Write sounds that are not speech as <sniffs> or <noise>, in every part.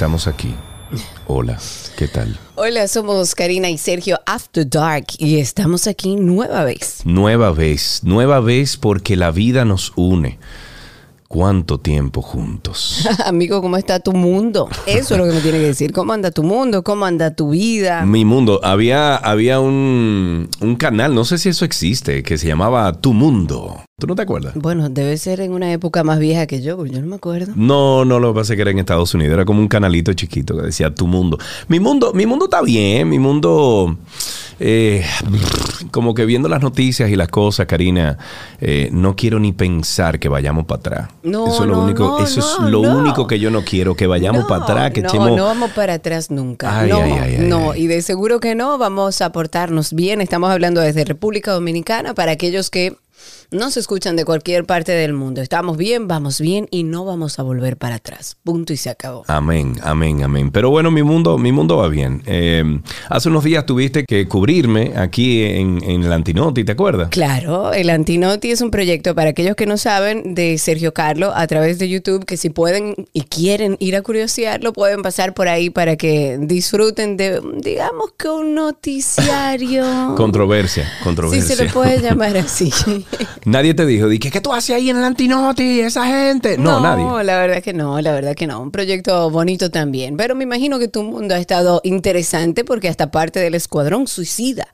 estamos aquí. Hola, ¿qué tal? Hola, somos Karina y Sergio After Dark y estamos aquí nueva vez. Nueva vez, nueva vez porque la vida nos une. ¿Cuánto tiempo juntos? <laughs> Amigo, ¿cómo está tu mundo? Eso es lo que me tiene que decir. ¿Cómo anda tu mundo? ¿Cómo anda tu vida? Mi mundo. Había, había un, un canal, no sé si eso existe, que se llamaba Tu Mundo. ¿Tú no te acuerdas? Bueno, debe ser en una época más vieja que yo, porque yo no me acuerdo. No, no, lo que pasa es que era en Estados Unidos. Era como un canalito chiquito que decía Tu Mundo. Mi mundo, mi mundo está bien. Mi mundo... Eh, <sniffs> como que viendo las noticias y las cosas, Karina, eh, no quiero ni pensar que vayamos para atrás. No, eso es lo no, único, no, eso no, es lo único que yo no quiero, que vayamos para atrás, que no, no vamos para atrás nunca. Ay, no, ay, ay, ay, no, y de seguro que no, vamos a portarnos bien. Estamos hablando desde República Dominicana para aquellos que nos escuchan de cualquier parte del mundo. Estamos bien, vamos bien y no vamos a volver para atrás. Punto y se acabó. Amén, amén, amén. Pero bueno, mi mundo, mi mundo va bien. Eh, hace unos días tuviste que cubrirme aquí en, en el Antinoti, ¿te acuerdas? Claro, el Antinoti es un proyecto para aquellos que no saben de Sergio Carlo a través de YouTube, que si pueden y quieren ir a curiosearlo, pueden pasar por ahí para que disfruten de, digamos que un noticiario. <laughs> Controversia, si controversia. se le puede llamar <laughs> así. Nadie te dijo, di que ¿qué tú haces ahí en el Antinoti? Esa gente. No, nadie. la verdad que no, la verdad que no. Un proyecto bonito también. Pero me imagino que tu mundo ha estado interesante porque hasta parte del escuadrón suicida.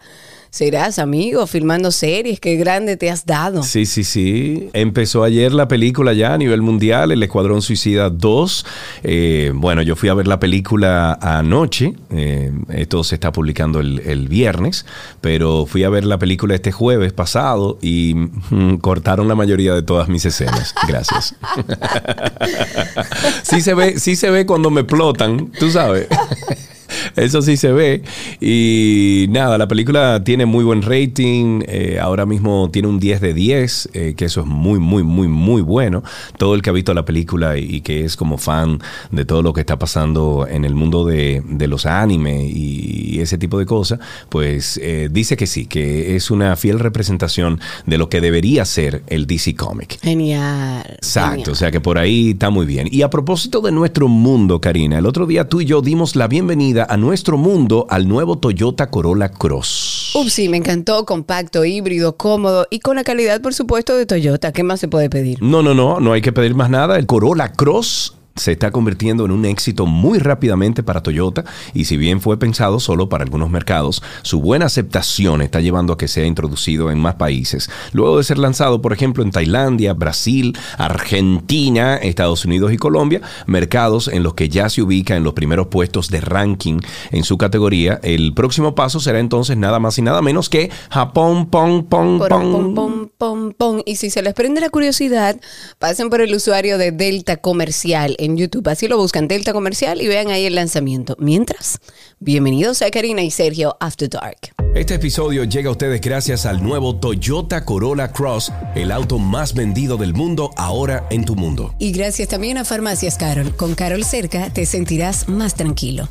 Serás amigo filmando series, qué grande te has dado. Sí, sí, sí. Empezó ayer la película ya a nivel mundial, El Escuadrón Suicida 2. Eh, bueno, yo fui a ver la película anoche. Eh, esto se está publicando el, el viernes, pero fui a ver la película este jueves pasado y mm, cortaron la mayoría de todas mis escenas. Gracias. <laughs> sí se ve, sí se ve cuando me explotan, tú sabes. <laughs> <laughs> Eso sí se ve. Y nada, la película tiene muy buen rating. eh, ahora mismo tiene un 10 de 10, eh, que eso es muy, muy, muy, muy bueno. Todo el que ha visto la película y, y que es como fan de todo lo que está pasando en el mundo de, de los animes y ese tipo de cosas, pues eh, dice que sí, que es una fiel representación de lo que debería ser el DC Comic. Genial. Exacto, genial. o sea que por ahí está muy bien. Y a propósito de nuestro mundo, Karina, el otro día tú y yo dimos la bienvenida a nuestro mundo al nuevo Toyota Corolla Cross. Ups, sí, me encantó, compacto, híbrido, cómodo y con la calidad, por supuesto, de Toyota. ¿Qué más se puede pedir? No, no, no, no hay que pedir más nada. El Corolla Cross se está convirtiendo en un éxito muy rápidamente para Toyota y si bien fue pensado solo para algunos mercados, su buena aceptación está llevando a que sea introducido en más países. Luego de ser lanzado, por ejemplo, en Tailandia, Brasil, Argentina, Estados Unidos y Colombia, mercados en los que ya se ubica en los primeros puestos de ranking en su categoría, el próximo paso será entonces nada más y nada menos que Japón, pong, pong, pong. pom, pom, pom. Y si se les prende la curiosidad, pasen por el usuario de Delta Comercial en YouTube. Así lo buscan, Delta Comercial, y vean ahí el lanzamiento. Mientras, bienvenidos a Karina y Sergio After Dark. Este episodio llega a ustedes gracias al nuevo Toyota Corolla Cross, el auto más vendido del mundo ahora en tu mundo. Y gracias también a Farmacias Carol. Con Carol cerca te sentirás más tranquilo.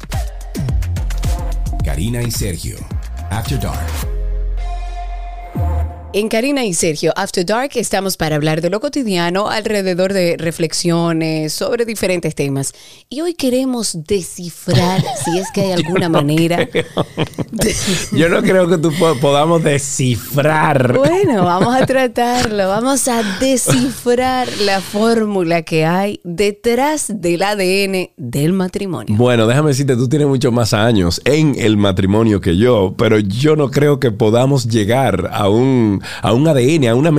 Karina y Sergio, After Dark. En Karina y Sergio After Dark estamos para hablar de lo cotidiano alrededor de reflexiones sobre diferentes temas. Y hoy queremos descifrar <laughs> si es que hay alguna manera. <laughs> Yo no creo que tú po- podamos descifrar. Bueno, vamos a <laughs> tratarlo. Vamos a descifrar la fórmula que hay detrás del ADN del matrimonio. Bueno, déjame decirte, tú tienes muchos más años en el matrimonio que yo, pero yo no creo que podamos llegar a un, a un ADN, a una,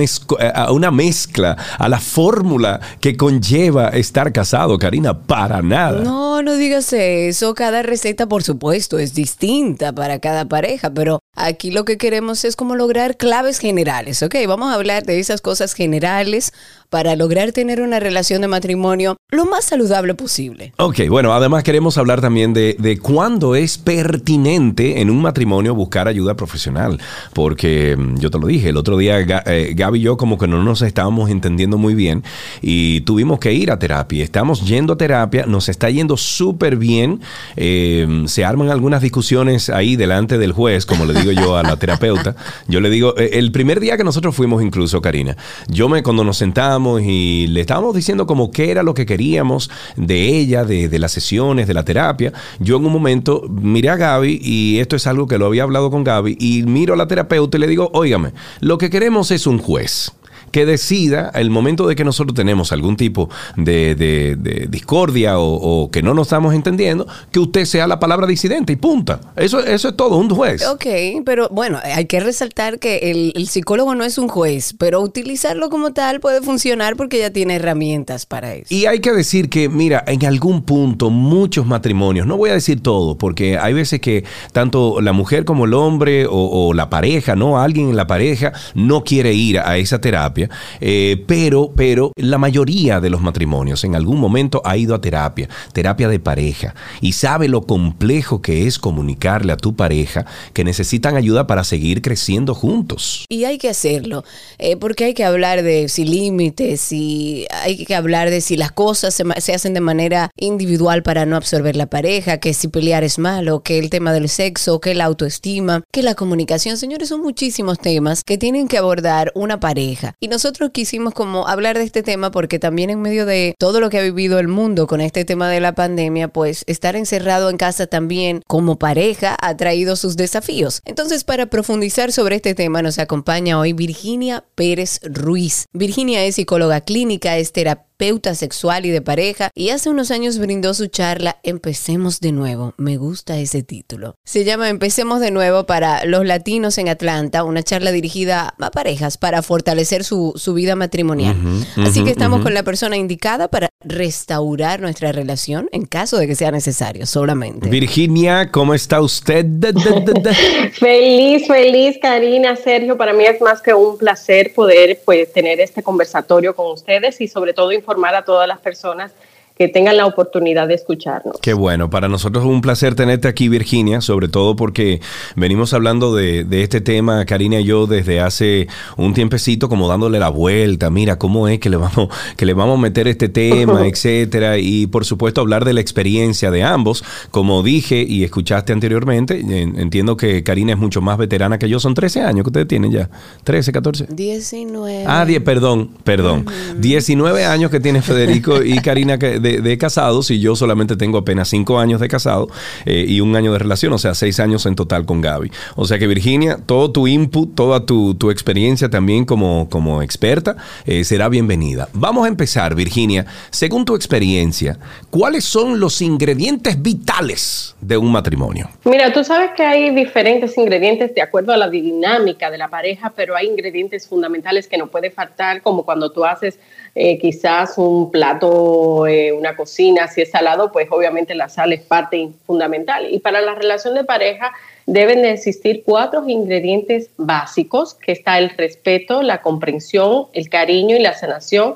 a una mezcla, a la fórmula que conlleva estar casado, Karina, para nada. No, no digas eso. Cada receta, por supuesto, es distinta para cada pareja, pero aquí lo que queremos es como lograr claves generales, ¿ok? Vamos a hablar de esas cosas generales para lograr tener una relación de matrimonio lo más saludable posible. Ok, bueno, además queremos hablar también de, de cuándo es pertinente en un matrimonio buscar ayuda profesional, porque mm, yo te lo dije, el otro día eh, Gaby y yo como que no nos estábamos entendiendo muy bien y tuvimos que ir a terapia, estamos yendo a terapia, nos está yendo súper bien, eh, se arman algunas discusiones ahí delante del juez, como le digo yo a la terapeuta, yo le digo, eh, el primer día que nosotros fuimos incluso, Karina, yo me, cuando nos sentamos, y le estábamos diciendo como qué era lo que queríamos de ella, de, de las sesiones, de la terapia. Yo en un momento miré a Gaby y esto es algo que lo había hablado con Gaby y miro a la terapeuta y le digo, óigame, lo que queremos es un juez que decida el momento de que nosotros tenemos algún tipo de, de- de discordia o, o que no nos estamos entendiendo, que usted sea la palabra disidente y punta. Eso, eso es todo, un juez. Ok, pero bueno, hay que resaltar que el, el psicólogo no es un juez, pero utilizarlo como tal puede funcionar porque ya tiene herramientas para eso. Y hay que decir que, mira, en algún punto muchos matrimonios, no voy a decir todo, porque hay veces que tanto la mujer como el hombre o, o la pareja, ¿no? Alguien en la pareja no quiere ir a esa terapia, eh, pero, pero la mayoría de los matrimonios en algún momento ha ido a terapia, terapia de pareja, y sabe lo complejo que es comunicarle a tu pareja que necesitan ayuda para seguir creciendo juntos. Y hay que hacerlo, eh, porque hay que hablar de si límites, y hay que hablar de si las cosas se, hacen de manera individual para no absorber la pareja, que si pelear es malo, que el tema del sexo, que la autoestima, que la comunicación. Señores, son muchísimos temas que tienen que abordar una pareja. Nosotros quisimos como hablar de este tema porque también en medio de todo lo que ha vivido el mundo con este tema de la pandemia, pues estar encerrado en casa también como pareja ha traído sus desafíos. Entonces, para profundizar sobre este tema, nos acompaña hoy Virginia Pérez Ruiz. Virginia es psicóloga clínica, es terapeuta sexual y de pareja y hace unos años brindó su charla Empecemos de nuevo. Me gusta ese título. Se llama Empecemos de nuevo para los latinos en Atlanta, una charla dirigida a parejas para fortalecer su, su vida matrimonial. Así que estamos con la persona indicada para restaurar nuestra relación en caso de que sea necesario, solamente. Virginia, ¿cómo está usted? <laughs> Da, da, da, da. Feliz, feliz, Karina, Sergio. Para mí es más que un placer poder pues, tener este conversatorio con ustedes y sobre todo informar a todas las personas que tengan la oportunidad de escucharnos. Qué bueno, para nosotros es un placer tenerte aquí, Virginia, sobre todo porque venimos hablando de, de este tema, Karina y yo, desde hace un tiempecito, como dándole la vuelta, mira cómo es que le vamos, que le vamos a meter este tema, <laughs> etcétera, y por supuesto hablar de la experiencia de ambos. Como dije y escuchaste anteriormente, en- entiendo que Karina es mucho más veterana que yo, son 13 años que ustedes tienen ya, 13, 14. 19. Ah, die- perdón, perdón. 19 años que tiene Federico y Karina que- de, de casados y yo solamente tengo apenas 5 años de casado eh, y un año de relación, o sea, 6 años en total con Gaby. O sea que Virginia, todo tu input, toda tu, tu experiencia también como, como experta eh, será bienvenida. Vamos a empezar, Virginia. Según tu experiencia, ¿cuáles son los ingredientes vitales de un matrimonio? Mira, tú sabes que hay diferentes ingredientes de acuerdo a la dinámica de la pareja, pero hay ingredientes fundamentales que no puede faltar, como cuando tú haces eh, quizás un plato, eh, una cocina, si es salado, pues obviamente la sal es parte fundamental. Y para la relación de pareja deben de existir cuatro ingredientes básicos, que está el respeto, la comprensión, el cariño y la sanación.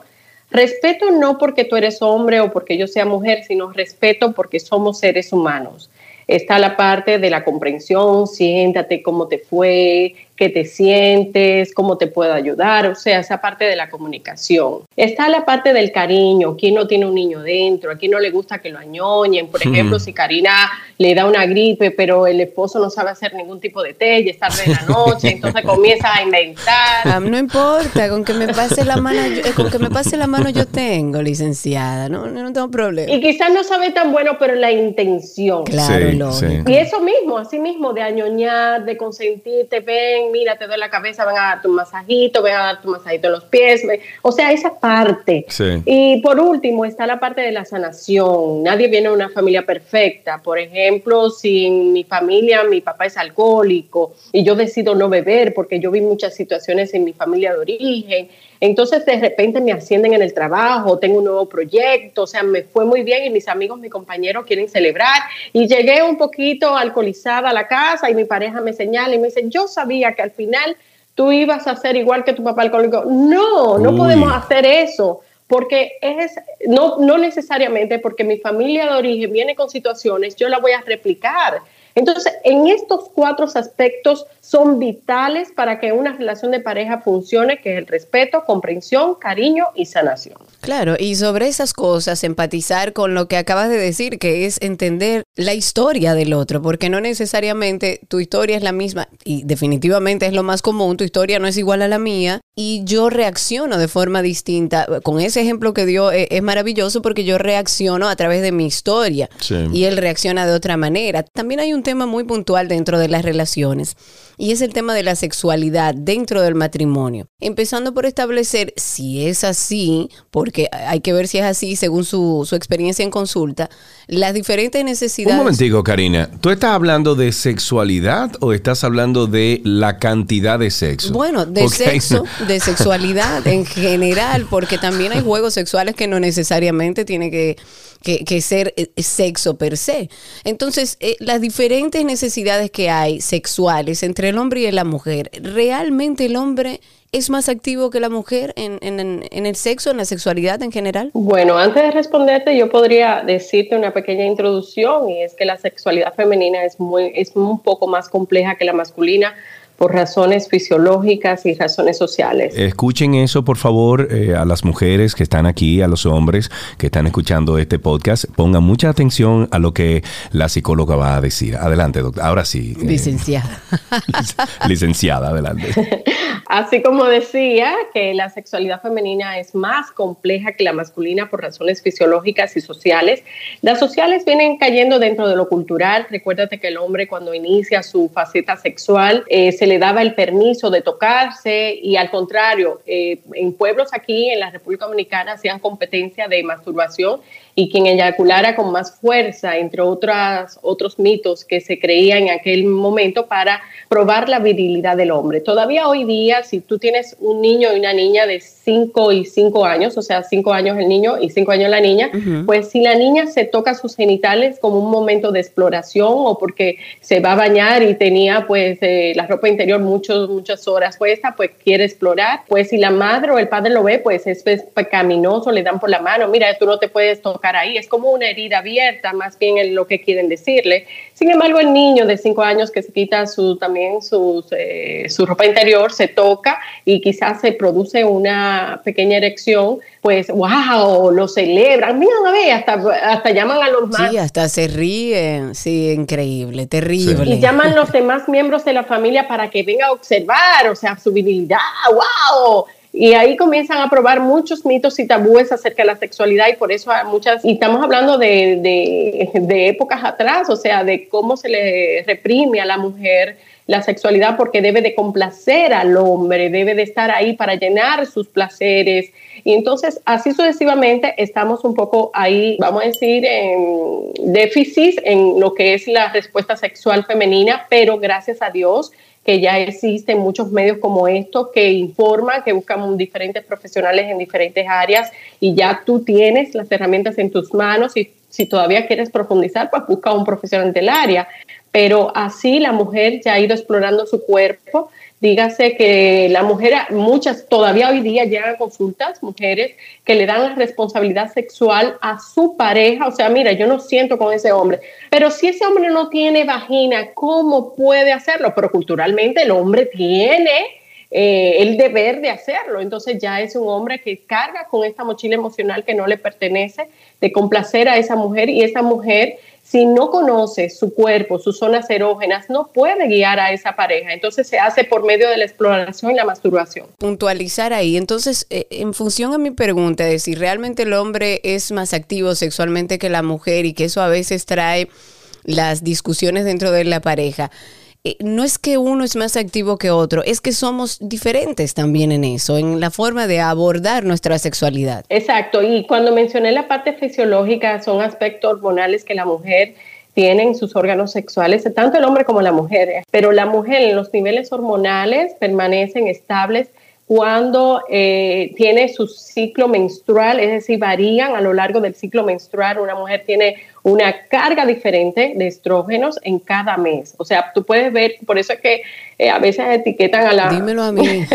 Respeto no porque tú eres hombre o porque yo sea mujer, sino respeto porque somos seres humanos. Está la parte de la comprensión, siéntate cómo te fue, qué te sientes, cómo te puedo ayudar, o sea, esa parte de la comunicación. Está la parte del cariño, quién no tiene un niño dentro, a quién no le gusta que lo añoñen, por ejemplo, si Karina le da una gripe, pero el esposo no sabe hacer ningún tipo de té y es tarde de la noche, <laughs> entonces comienza a inventar. Ah, no importa, con que me pase la mano, yo, eh, con que me pase la mano yo tengo, licenciada, no, no, no tengo problema. Y quizás no sabe tan bueno, pero la intención. Claro, Sí, lógico. sí. Y eso mismo, así mismo, de añoñar, de consentirte, ven, mira, te doy la cabeza, ven a darte un masajito, ven a darte un masajito en los pies, ven. o sea, esa parte. Sí. Y por último está la parte de la sanación. Nadie viene de una familia perfecta. Por ejemplo, si en mi familia mi papá es alcohólico y yo decido no beber porque yo vi muchas situaciones en mi familia de origen, entonces de repente me ascienden en el trabajo, tengo un nuevo proyecto, o sea, me fue muy bien y mis amigos, mis compañeros quieren celebrar y llegué un poquito alcoholizada a la casa y mi pareja me señala y me dice, yo sabía que al final tú ibas a ser igual que tu papá alcohólico. No, no Uy. podemos hacer eso porque es no, no necesariamente porque mi familia de origen viene con situaciones, yo la voy a replicar. Entonces, en estos cuatro aspectos son vitales para que una relación de pareja funcione, que es el respeto, comprensión, cariño y sanación. Claro, y sobre esas cosas, empatizar con lo que acabas de decir, que es entender la historia del otro, porque no necesariamente tu historia es la misma, y definitivamente es lo más común, tu historia no es igual a la mía, y yo reacciono de forma distinta. Con ese ejemplo que dio eh, es, maravilloso porque yo reacciono a través de mi historia y él reacciona de otra manera. También hay un tema muy puntual dentro de las relaciones y es el tema de la sexualidad dentro del matrimonio. Empezando por establecer si es así, porque hay que ver si es así según su, su experiencia en consulta, las diferentes necesidades. Un momentico, Karina. ¿Tú estás hablando de sexualidad o estás hablando de la cantidad de sexo? Bueno, de sexo, de sexualidad en general, porque también hay juegos sexuales que no necesariamente tienen que que, ser eh, sexo per se. Entonces, eh, las diferentes necesidades que hay sexuales entre el hombre y la mujer, ¿realmente el hombre es más activo que la mujer en, en, el sexo, en la sexualidad en general? Bueno, antes de responderte, yo podría decirte una pequeña introducción y es que la sexualidad femenina es, muy, es un poco más compleja que la masculina por razones fisiológicas y razones sociales. Escuchen eso, por favor, eh, a las mujeres que están aquí, a los hombres que están escuchando este podcast. Pongan mucha atención a lo que la psicóloga va a decir. Adelante, doctor. Ahora sí. Eh, licenciada. <laughs> licenciada, adelante. <laughs> Así como decía que la sexualidad femenina es más compleja que la masculina por razones fisiológicas y sociales, las sociales vienen cayendo dentro de lo cultural. Recuérdate que el hombre cuando inicia su faceta sexual eh, se le daba el permiso de tocarse y al contrario, eh, en pueblos aquí en la República Dominicana hacían competencia de masturbación y quien eyaculara con más fuerza, entre otras, otros mitos que se creía en aquel momento para probar la virilidad del hombre. Todavía hoy día, si tú tienes un niño y una niña de 5 y 5 años, o sea, 5 años el niño y 5 años la niña, pues si la niña se toca sus genitales como un momento de exploración o porque se va a bañar y tenía pues eh, la ropa interior muchas horas puesta, pues quiere explorar, pues si la madre o el padre lo ve, pues es pecaminoso, le dan por la mano, mira, tú no te puedes tocar ahí, es como una herida abierta, más bien en lo que quieren decirle. Sin embargo, el niño de 5 años que se quita su, también sus, eh, su ropa interior, se toca y quizás se produce una pequeña erección, pues, wow, lo celebran, mira, a ver, hasta, hasta llaman a los más. Sí, hasta se ríen, sí, increíble, terrible. Y llaman los <laughs> demás miembros de la familia para que venga a observar, o sea, su virilidad, wow y ahí comienzan a probar muchos mitos y tabúes acerca de la sexualidad y por eso hay muchas, y estamos hablando de, de, de épocas atrás, o sea, de cómo se le reprime a la mujer la sexualidad porque debe de complacer al hombre, debe de estar ahí para llenar sus placeres. Y entonces, así sucesivamente, estamos un poco ahí, vamos a decir, en déficit en lo que es la respuesta sexual femenina, pero gracias a Dios que ya existen muchos medios como estos que informan, que buscan diferentes profesionales en diferentes áreas y ya tú tienes las herramientas en tus manos y si todavía quieres profundizar, pues busca un profesional del área. Pero así la mujer ya ha ido explorando su cuerpo, Dígase que la mujer, muchas todavía hoy día llegan consultas, mujeres que le dan la responsabilidad sexual a su pareja. O sea, mira, yo no siento con ese hombre, pero si ese hombre no tiene vagina, ¿cómo puede hacerlo? Pero culturalmente el hombre tiene eh, el deber de hacerlo. Entonces ya es un hombre que carga con esta mochila emocional que no le pertenece, de complacer a esa mujer y esa mujer si no conoce su cuerpo, sus zonas erógenas, no puede guiar a esa pareja. Entonces se hace por medio de la exploración y la masturbación. Puntualizar ahí. Entonces, eh, en función a mi pregunta de si realmente el hombre es más activo sexualmente que la mujer y que eso a veces trae las discusiones dentro de la pareja. Eh, no es que uno es más activo que otro, es que somos diferentes también en eso, en la forma de abordar nuestra sexualidad. Exacto, y cuando mencioné la parte fisiológica, son aspectos hormonales que la mujer tiene en sus órganos sexuales, tanto el hombre como la mujer, pero la mujer en los niveles hormonales permanecen estables cuando eh, tiene su ciclo menstrual, es decir, varían a lo largo del ciclo menstrual. Una mujer tiene una carga diferente de estrógenos en cada mes. O sea, tú puedes ver, por eso es que eh, a veces etiquetan a la... Dímelo a mí.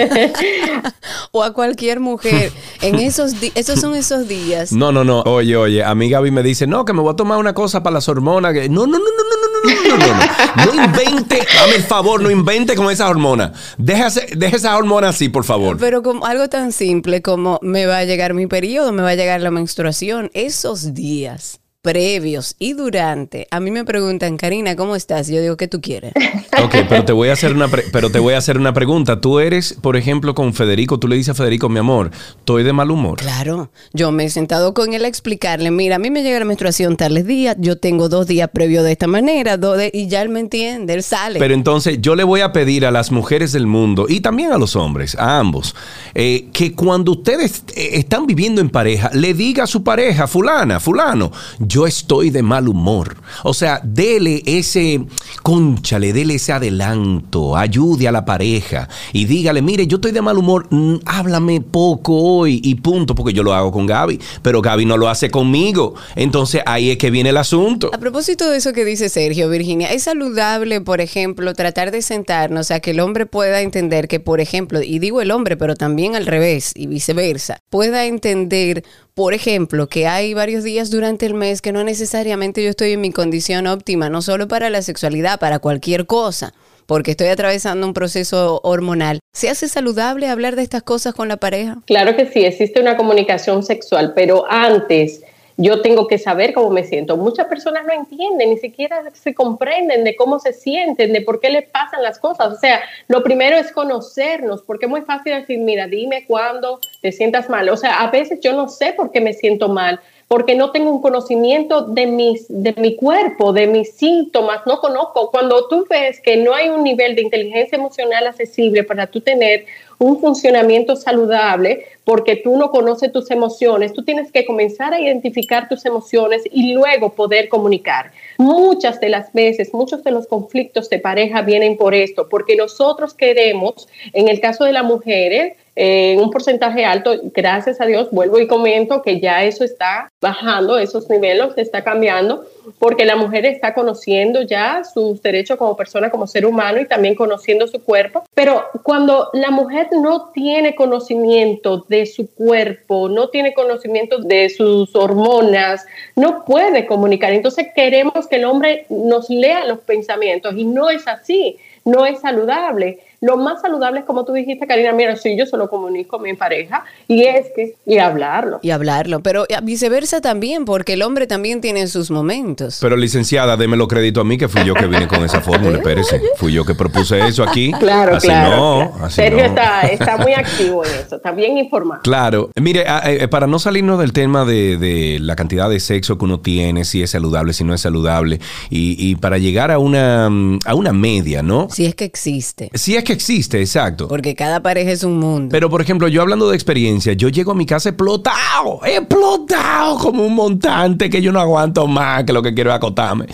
o a cualquier mujer. En esos esos son esos días. No, no, no. Oye, oye, a mí Gaby me dice, no, que me voy a tomar una cosa para las hormonas. No, no, no, no, no, no no, no, no, no, no invente, dame el favor, no invente con esas hormonas. Déjase, deje esas hormonas así, por favor. Pero como algo tan simple como me va a llegar mi periodo, me va a llegar la menstruación, esos días previos y durante, a mí me preguntan, Karina, ¿cómo estás? Yo digo, ¿qué tú quieres? <laughs> Ok, pero te voy a hacer una, pre- pero te voy a hacer una pregunta. Tú eres, por ejemplo, con Federico, tú le dices a Federico, mi amor, estoy de mal humor. Claro, yo me he sentado con él a explicarle, mira, a mí me llega la menstruación tales días, yo tengo dos días previos de esta manera, dos de- y ya él me entiende, él sale. Pero entonces yo le voy a pedir a las mujeres del mundo y también a los hombres, a ambos, eh, que cuando ustedes eh, están viviendo en pareja, le diga a su pareja, fulana, fulano, yo estoy de mal humor. O sea, dele ese, conchale, dele ese adelanto, ayude a la pareja y dígale, mire, yo estoy de mal humor, mm, háblame poco hoy y punto, porque yo lo hago con Gaby, pero Gaby no lo hace conmigo. Entonces ahí es que viene el asunto. A propósito de eso que dice Sergio, Virginia, ¿es saludable, por ejemplo, tratar de sentarnos a que el hombre pueda entender que, por ejemplo, y digo el hombre, pero también al revés y viceversa, pueda entender, por ejemplo, que hay varios días durante el mes que no necesariamente yo estoy en mi condición óptima, no solo para la sexualidad, para cualquier cosa? Porque estoy atravesando un proceso hormonal. ¿Se hace saludable hablar de estas cosas con la pareja? Claro que sí, existe una comunicación sexual, pero antes yo tengo que saber cómo me siento. Muchas personas no entienden, ni siquiera se comprenden de cómo se sienten, de por qué les pasan las cosas. O sea, lo primero es conocernos, porque es muy fácil decir, mira, dime cuándo te sientas mal. O sea, a veces yo no sé por qué me siento mal porque no tengo un conocimiento de, mis, de mi cuerpo, de mis síntomas, no conozco. Cuando tú ves que no hay un nivel de inteligencia emocional accesible para tú tener un funcionamiento saludable, porque tú no conoces tus emociones, tú tienes que comenzar a identificar tus emociones y luego poder comunicar. Muchas de las veces, muchos de los conflictos de pareja vienen por esto, porque nosotros queremos, en el caso de las mujeres, en un porcentaje alto, gracias a Dios, vuelvo y comento que ya eso está bajando, esos niveles está cambiando, porque la mujer está conociendo ya sus derechos como persona, como ser humano y también conociendo su cuerpo. Pero cuando la mujer no tiene conocimiento de su cuerpo, no tiene conocimiento de sus hormonas, no puede comunicar. Entonces queremos que el hombre nos lea los pensamientos y no es así, no es saludable. Lo más saludable es como tú dijiste, Karina, mira, sí, yo solo comunico a mi pareja y es que, y hablarlo. Y hablarlo, pero viceversa también, porque el hombre también tiene sus momentos. Pero licenciada, démelo crédito a mí que fui yo que vine con esa fórmula, <laughs> espérese. Fui yo que propuse eso aquí. Claro, así claro. No, claro. así Sergio no. está, está muy activo en eso, está bien informado. Claro, mire, a- eh, para no salirnos del tema de, de la cantidad de sexo que uno tiene, si es saludable, si no es saludable, y, y para llegar a una, mm, a una media, ¿no? Si es que existe. Si es que existe, exacto. Porque cada pareja es un mundo. Pero, por ejemplo, yo hablando de experiencia, yo llego a mi casa explotado, explotado como un montante que yo no aguanto más, que lo que quiero es acotarme.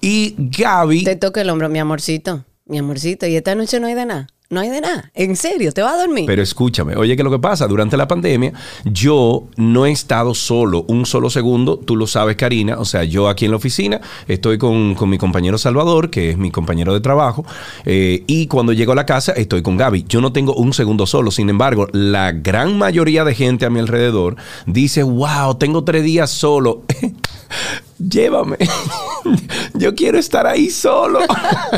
Y Gaby... Te toca el hombro, mi amorcito, mi amorcito, y esta noche no hay de nada. No hay de nada. En serio, te vas a dormir. Pero escúchame, oye, que lo que pasa, durante la pandemia, yo no he estado solo un solo segundo, tú lo sabes, Karina, o sea, yo aquí en la oficina estoy con, con mi compañero Salvador, que es mi compañero de trabajo, eh, y cuando llego a la casa estoy con Gaby. Yo no tengo un segundo solo, sin embargo, la gran mayoría de gente a mi alrededor dice, wow, tengo tres días solo. <laughs> Llévame. <laughs> Yo quiero estar ahí solo.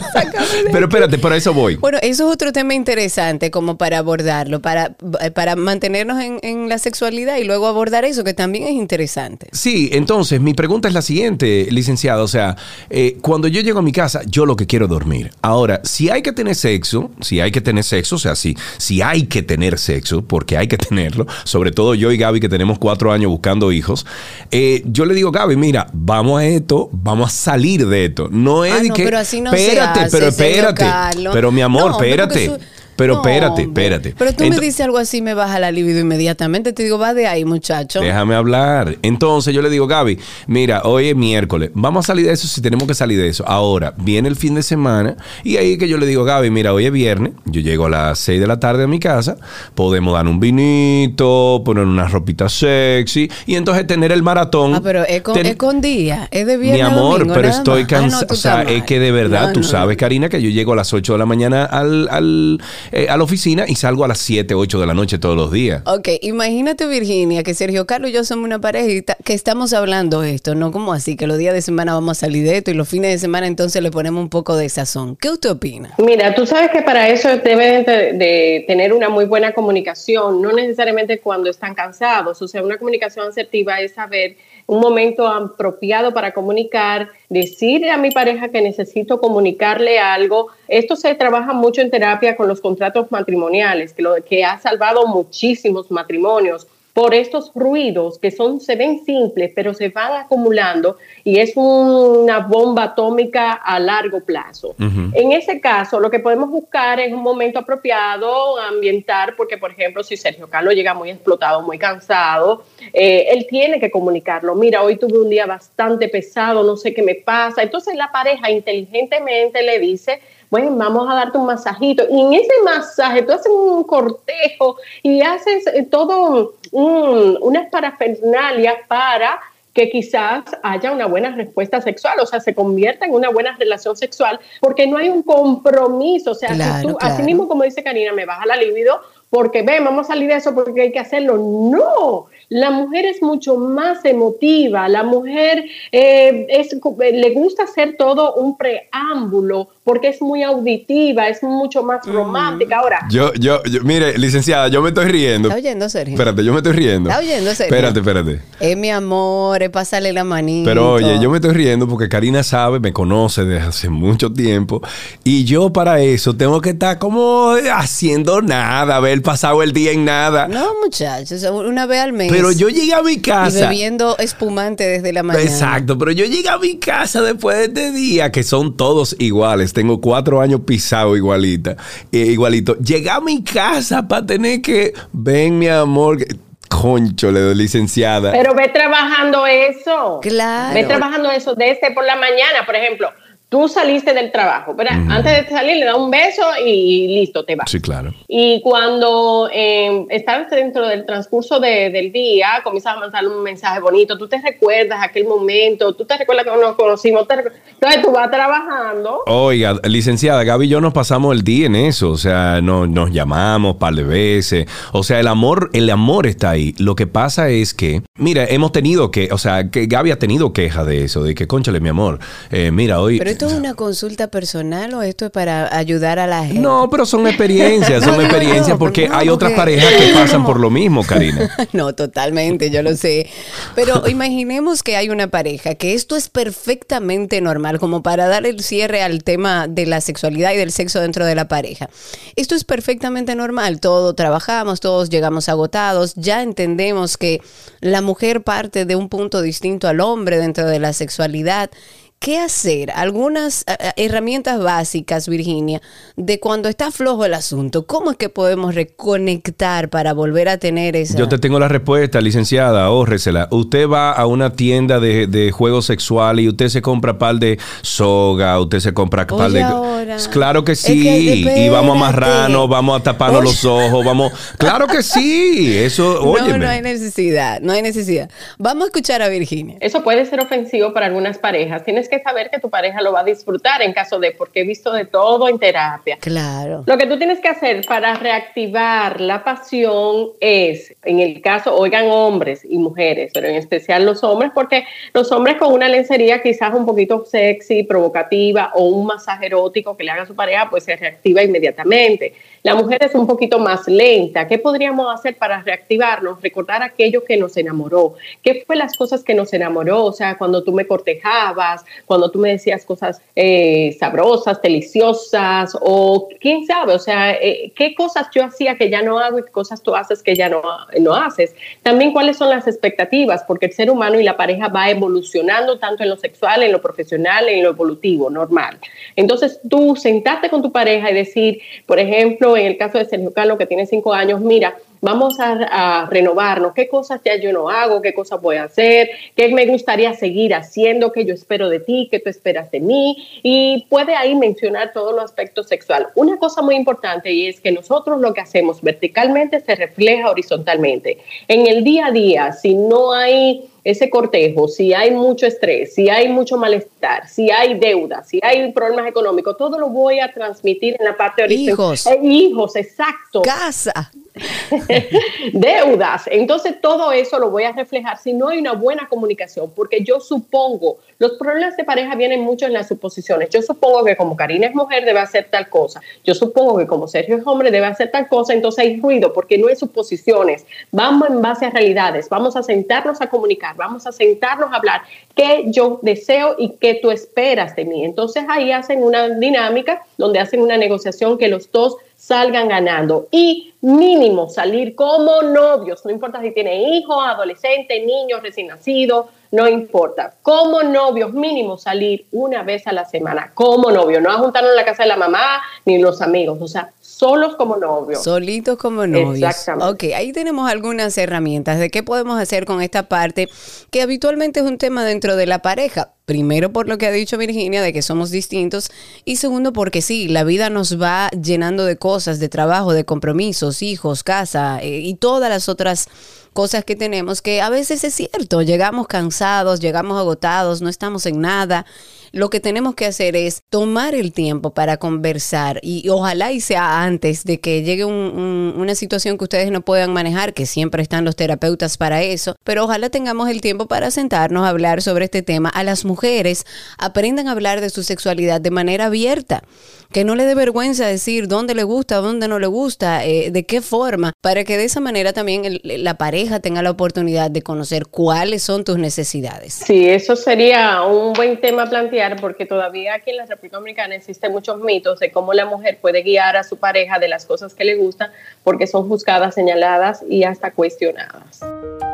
<laughs> Pero espérate, por eso voy. Bueno, eso es otro tema interesante como para abordarlo, para, para mantenernos en, en la sexualidad y luego abordar eso, que también es interesante. Sí, entonces mi pregunta es la siguiente, licenciado. O sea, eh, cuando yo llego a mi casa, yo lo que quiero es dormir. Ahora, si hay que tener sexo, si hay que tener sexo, o sea, si, si hay que tener sexo, porque hay que <laughs> tenerlo, sobre todo yo y Gaby que tenemos cuatro años buscando hijos, eh, yo le digo, Gaby, mira, vamos a esto, vamos a salir de esto. No es Ah, no, que... pero así no se espérate, hace, pero espérate. Pero mi amor, No, pero espérate. Pero No, espérate, espérate. Pero tú me dices algo así, me baja la libido inmediatamente. Te digo, va de ahí, muchacho. Déjame hablar. Entonces yo le digo, Gaby, mira, hoy es miércoles, vamos a salir de eso si tenemos que salir de eso. Ahora, viene el fin de semana y ahí que yo le digo, Gaby, mira, hoy es viernes, yo llego a las 6 de la tarde a mi casa, podemos dar un vinito, poner una ropita sexy y entonces tener el maratón. Ah, pero es con, es día, es de mi viernes a amor, domingo, pero estoy. Ah, no, cansado. o sea, es que de verdad, No, tú sabes. Karina, que yo llego a las 8 de la mañana al, al, eh, a la oficina y salgo a las 7, 8 de la noche todos los días. Ok, imagínate Virginia, que Sergio Carlos y yo somos una pareja que estamos hablando esto, no como así, que los días de semana vamos a salir de esto y los fines de semana entonces le ponemos un poco de sazón. ¿Qué usted opina? Mira, tú sabes que para eso deben de, tener una muy buena comunicación, no necesariamente cuando están cansados, o sea, una comunicación asertiva es saber un momento apropiado para comunicar, decirle a mi pareja que necesito comunicarle algo. Esto se trabaja mucho en terapia con los contratos matrimoniales, que, lo, que ha salvado muchísimos matrimonios por estos ruidos que son, se ven simples, pero se van acumulando y es una bomba atómica a largo plazo. En ese caso, lo que podemos buscar es un momento apropiado, ambientar, porque por ejemplo, si Sergio Carlos llega muy explotado, muy cansado, eh, él tiene que comunicarlo. Mira, hoy tuve un día bastante pesado, no sé qué me pasa. Entonces la pareja inteligentemente le dice, bueno, vamos a darte un masajito. Y en ese masaje tú haces un cortejo y haces eh, todo un, unas parafernalias para que quizás haya una buena respuesta sexual, o sea, se convierta en una buena relación sexual, porque no hay un compromiso, o sea, si tú, así mismo como dice Karina, me baja la libido, porque ven, vamos a salir de eso porque hay que hacerlo. No, la mujer es mucho más emotiva, la mujer eh, es, le gusta hacer todo un preámbulo porque es muy auditiva, es mucho más romántica. Ahora, yo, yo, mire, licenciada, yo me estoy riendo. ¿Está oyendo, Sergio? Espérate, yo me estoy riendo. ¿Está oyendo, Sergio? Espérate, espérate. Es mi amor, es pasarle la manita. Pero oye, yo me estoy riendo porque Karina sabe, me conoce desde hace mucho tiempo y yo para eso tengo que estar como haciendo nada, haber pasado el día en nada. No, muchachos, una vez al mes. Pero yo llegué a mi casa. Y bebiendo espumante desde la mañana. Exacto, pero yo llegué a mi casa después de este día, que son todos iguales. Tengo cuatro años pisado igualita, eh, igualito. Llegué a mi casa para tener que. Ven, mi amor. Concho, le doy licenciada. Pero ve trabajando eso. Claro. Ve trabajando eso desde por la mañana, por ejemplo tú saliste del trabajo, pero antes de salir le da un beso y listo, te vas. Sí, claro. Y cuando eh, estás dentro del transcurso del día, comienzas a mandar un mensaje bonito, tú te recuerdas aquel momento, tú te recuerdas que nos conocimos, entonces tú vas trabajando. Oiga, licenciada, Gaby y yo nos pasamos el día en eso, o sea, no, nos llamamos un par de veces, o sea, el amor, el amor está ahí. Lo que pasa es que, mira, hemos tenido que, o sea, que Gaby ha tenido queja de eso, de que, conchale, mi amor, eh, mira, hoy... ¿Esto es una consulta personal o esto es para ayudar a la gente? No, pero son experiencias, son <laughs> experiencias porque hay otras parejas que pasan por lo <laughs> mismo, Karina. no, totalmente, yo lo sé. Pero <laughs> imaginemos que hay una pareja que esto es perfectamente normal, como para dar el cierre al tema de la sexualidad y del sexo dentro de la pareja. Esto es perfectamente normal, todos trabajamos, todos llegamos agotados, ya entendemos que la mujer parte de un punto distinto al hombre dentro de la sexualidad ¿Qué hacer? Algunas eh, eh, herramientas básicas, Virginia, de cuando está flojo el asunto. ¿Cómo es que podemos reconectar para volver a tener esa... Yo te tengo la respuesta, licenciada, ahórresela. Usted va a una tienda de, de juegos sexuales y usted se compra par de soga, usted se compra par de... Claro que sí. y vamos a amarrarnos, vamos a taparnos los ojos, vamos... <laughs> Claro que sí. Eso, oye. No, no hay necesidad, no hay necesidad. Vamos a escuchar a Virginia. Eso puede ser ofensivo para algunas parejas. Tienes que saber que tu pareja lo va a disfrutar en caso de, porque he visto de todo en terapia. Claro. Lo que tú tienes que hacer para reactivar la pasión es, en el caso, oigan hombres y mujeres, pero en especial los hombres, porque los hombres con una lencería quizás un poquito sexy, provocativa o un masaje erótico que le haga a su pareja, pues se reactiva inmediatamente. La mujer es un poquito más lenta. ¿Qué podríamos hacer para reactivarnos? Recordar aquello que nos enamoró. ¿Qué fue las cosas que nos enamoró? O sea, cuando tú me cortejabas, cuando tú me decías cosas eh, sabrosas, deliciosas, o quién sabe, o sea, eh, qué cosas yo hacía que ya no hago y qué cosas tú haces que ya no, no haces. También cuáles son las expectativas, porque el ser humano y la pareja va evolucionando tanto en lo sexual, en lo profesional, en lo evolutivo, normal. Entonces tú sentarte con tu pareja y decir, por ejemplo, en el caso de Sergio Carlos, que tiene cinco años, mira, vamos a, renovarnos, qué cosas ya yo no hago, qué cosas voy a hacer, qué me gustaría seguir haciendo, qué yo espero de ti, qué tú esperas de mí, y puede ahí mencionar todos los aspectos sexual. Una cosa muy importante y es que nosotros lo que hacemos verticalmente se refleja horizontalmente. En el día a día, si no hay ese cortejo, si hay mucho estrés, si hay mucho malestar, si hay deuda, si hay problemas económicos, todo lo voy a transmitir en la parte horizontal. Hijos. Eh, hijos, exacto. Casa. <laughs> deudas. Entonces todo eso lo voy a reflejar si no hay una buena comunicación, porque yo supongo, los problemas de pareja vienen mucho en las suposiciones. Yo supongo que como Karina es mujer debe hacer tal cosa. Yo supongo que como Sergio es hombre debe hacer tal cosa. Entonces hay ruido porque no hay suposiciones. Vamos en base a realidades. Vamos a sentarnos a comunicar. Vamos a sentarnos a hablar qué yo deseo y qué tú esperas de mí. Entonces ahí hacen una dinámica donde hacen una negociación que los dos salgan ganando y mínimo salir como novios, no importa si tiene hijos, adolescentes, niños, recién nacidos, no importa. Como novios, mínimo salir una vez a la semana, como novio, no a juntarnos en la casa de la mamá ni los amigos, o sea, solos como novios. Solitos como novios. Exactamente. Ok, ahí tenemos algunas herramientas de qué podemos hacer con esta parte que habitualmente es un tema dentro de la pareja. Primero por lo que ha dicho Virginia de que somos distintos y segundo porque sí, la vida nos va llenando de cosas, de trabajo, de compromisos, hijos, casa eh, y todas las otras cosas que tenemos que a veces es cierto, llegamos cansados, llegamos agotados, no estamos en nada lo que tenemos que hacer es tomar el tiempo para conversar y, ojalá y sea antes de que llegue una situación que ustedes no puedan manejar, que siempre están los terapeutas para eso, pero ojalá tengamos el tiempo para sentarnos a hablar sobre este tema. A las mujeres aprendan a hablar de su sexualidad de manera abierta que no le dé vergüenza decir dónde le gusta, dónde no le gusta, eh, de qué forma, para que de esa manera también la pareja tenga la oportunidad de conocer cuáles son tus necesidades. Sí, eso sería un buen tema plantear porque todavía aquí en la República Dominicana existen muchos mitos de cómo la mujer puede guiar a su pareja de las cosas que le gustan porque son juzgadas, señaladas y hasta cuestionadas.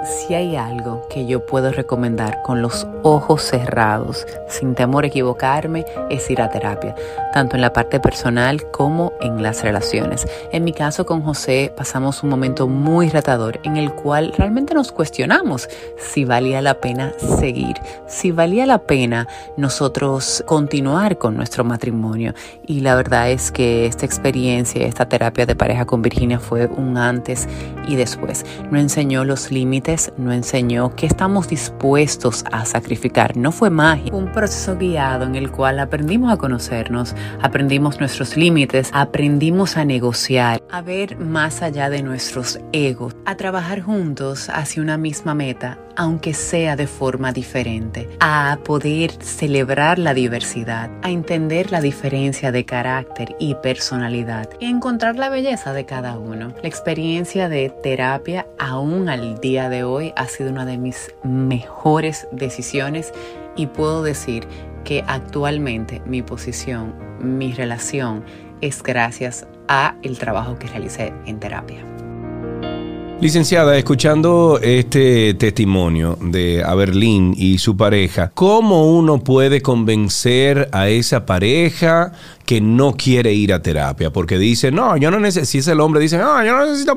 Si hay algo que yo puedo recomendar con los ojos cerrados, sin temor a equivocarme, es ir a terapia, tanto en la parte personal como en las relaciones. En mi caso con José pasamos un momento muy retador en el cual realmente nos cuestionamos si valía la pena seguir, si valía la pena nosotros continuar con nuestro matrimonio. Y la verdad es que esta experiencia, esta terapia de pareja con Virginia fue un antes y después. No enseñó los límites, no enseñó que estamos dispuestos a sacrificar. No fue magia. Un proceso guiado en el cual aprendimos a conocernos, aprendimos nuestros límites, aprendimos a negociar, a ver más allá de nuestros egos, a trabajar juntos hacia una misma meta, aunque sea de forma diferente, a poder celebrar la diversidad, a entender la diferencia de carácter y personalidad y encontrar la belleza de cada uno. La experiencia de terapia aún al día de hoy ha sido una de mis mejores decisiones y puedo decir que actualmente mi posición, mi relación es gracias a el trabajo que realicé en terapia. Licenciada, escuchando este testimonio de Aberlín y su pareja, ¿cómo uno puede convencer a esa pareja que no quiere ir a terapia? Porque dice, no, yo no necesito, si es el hombre, dice, no, yo no necesito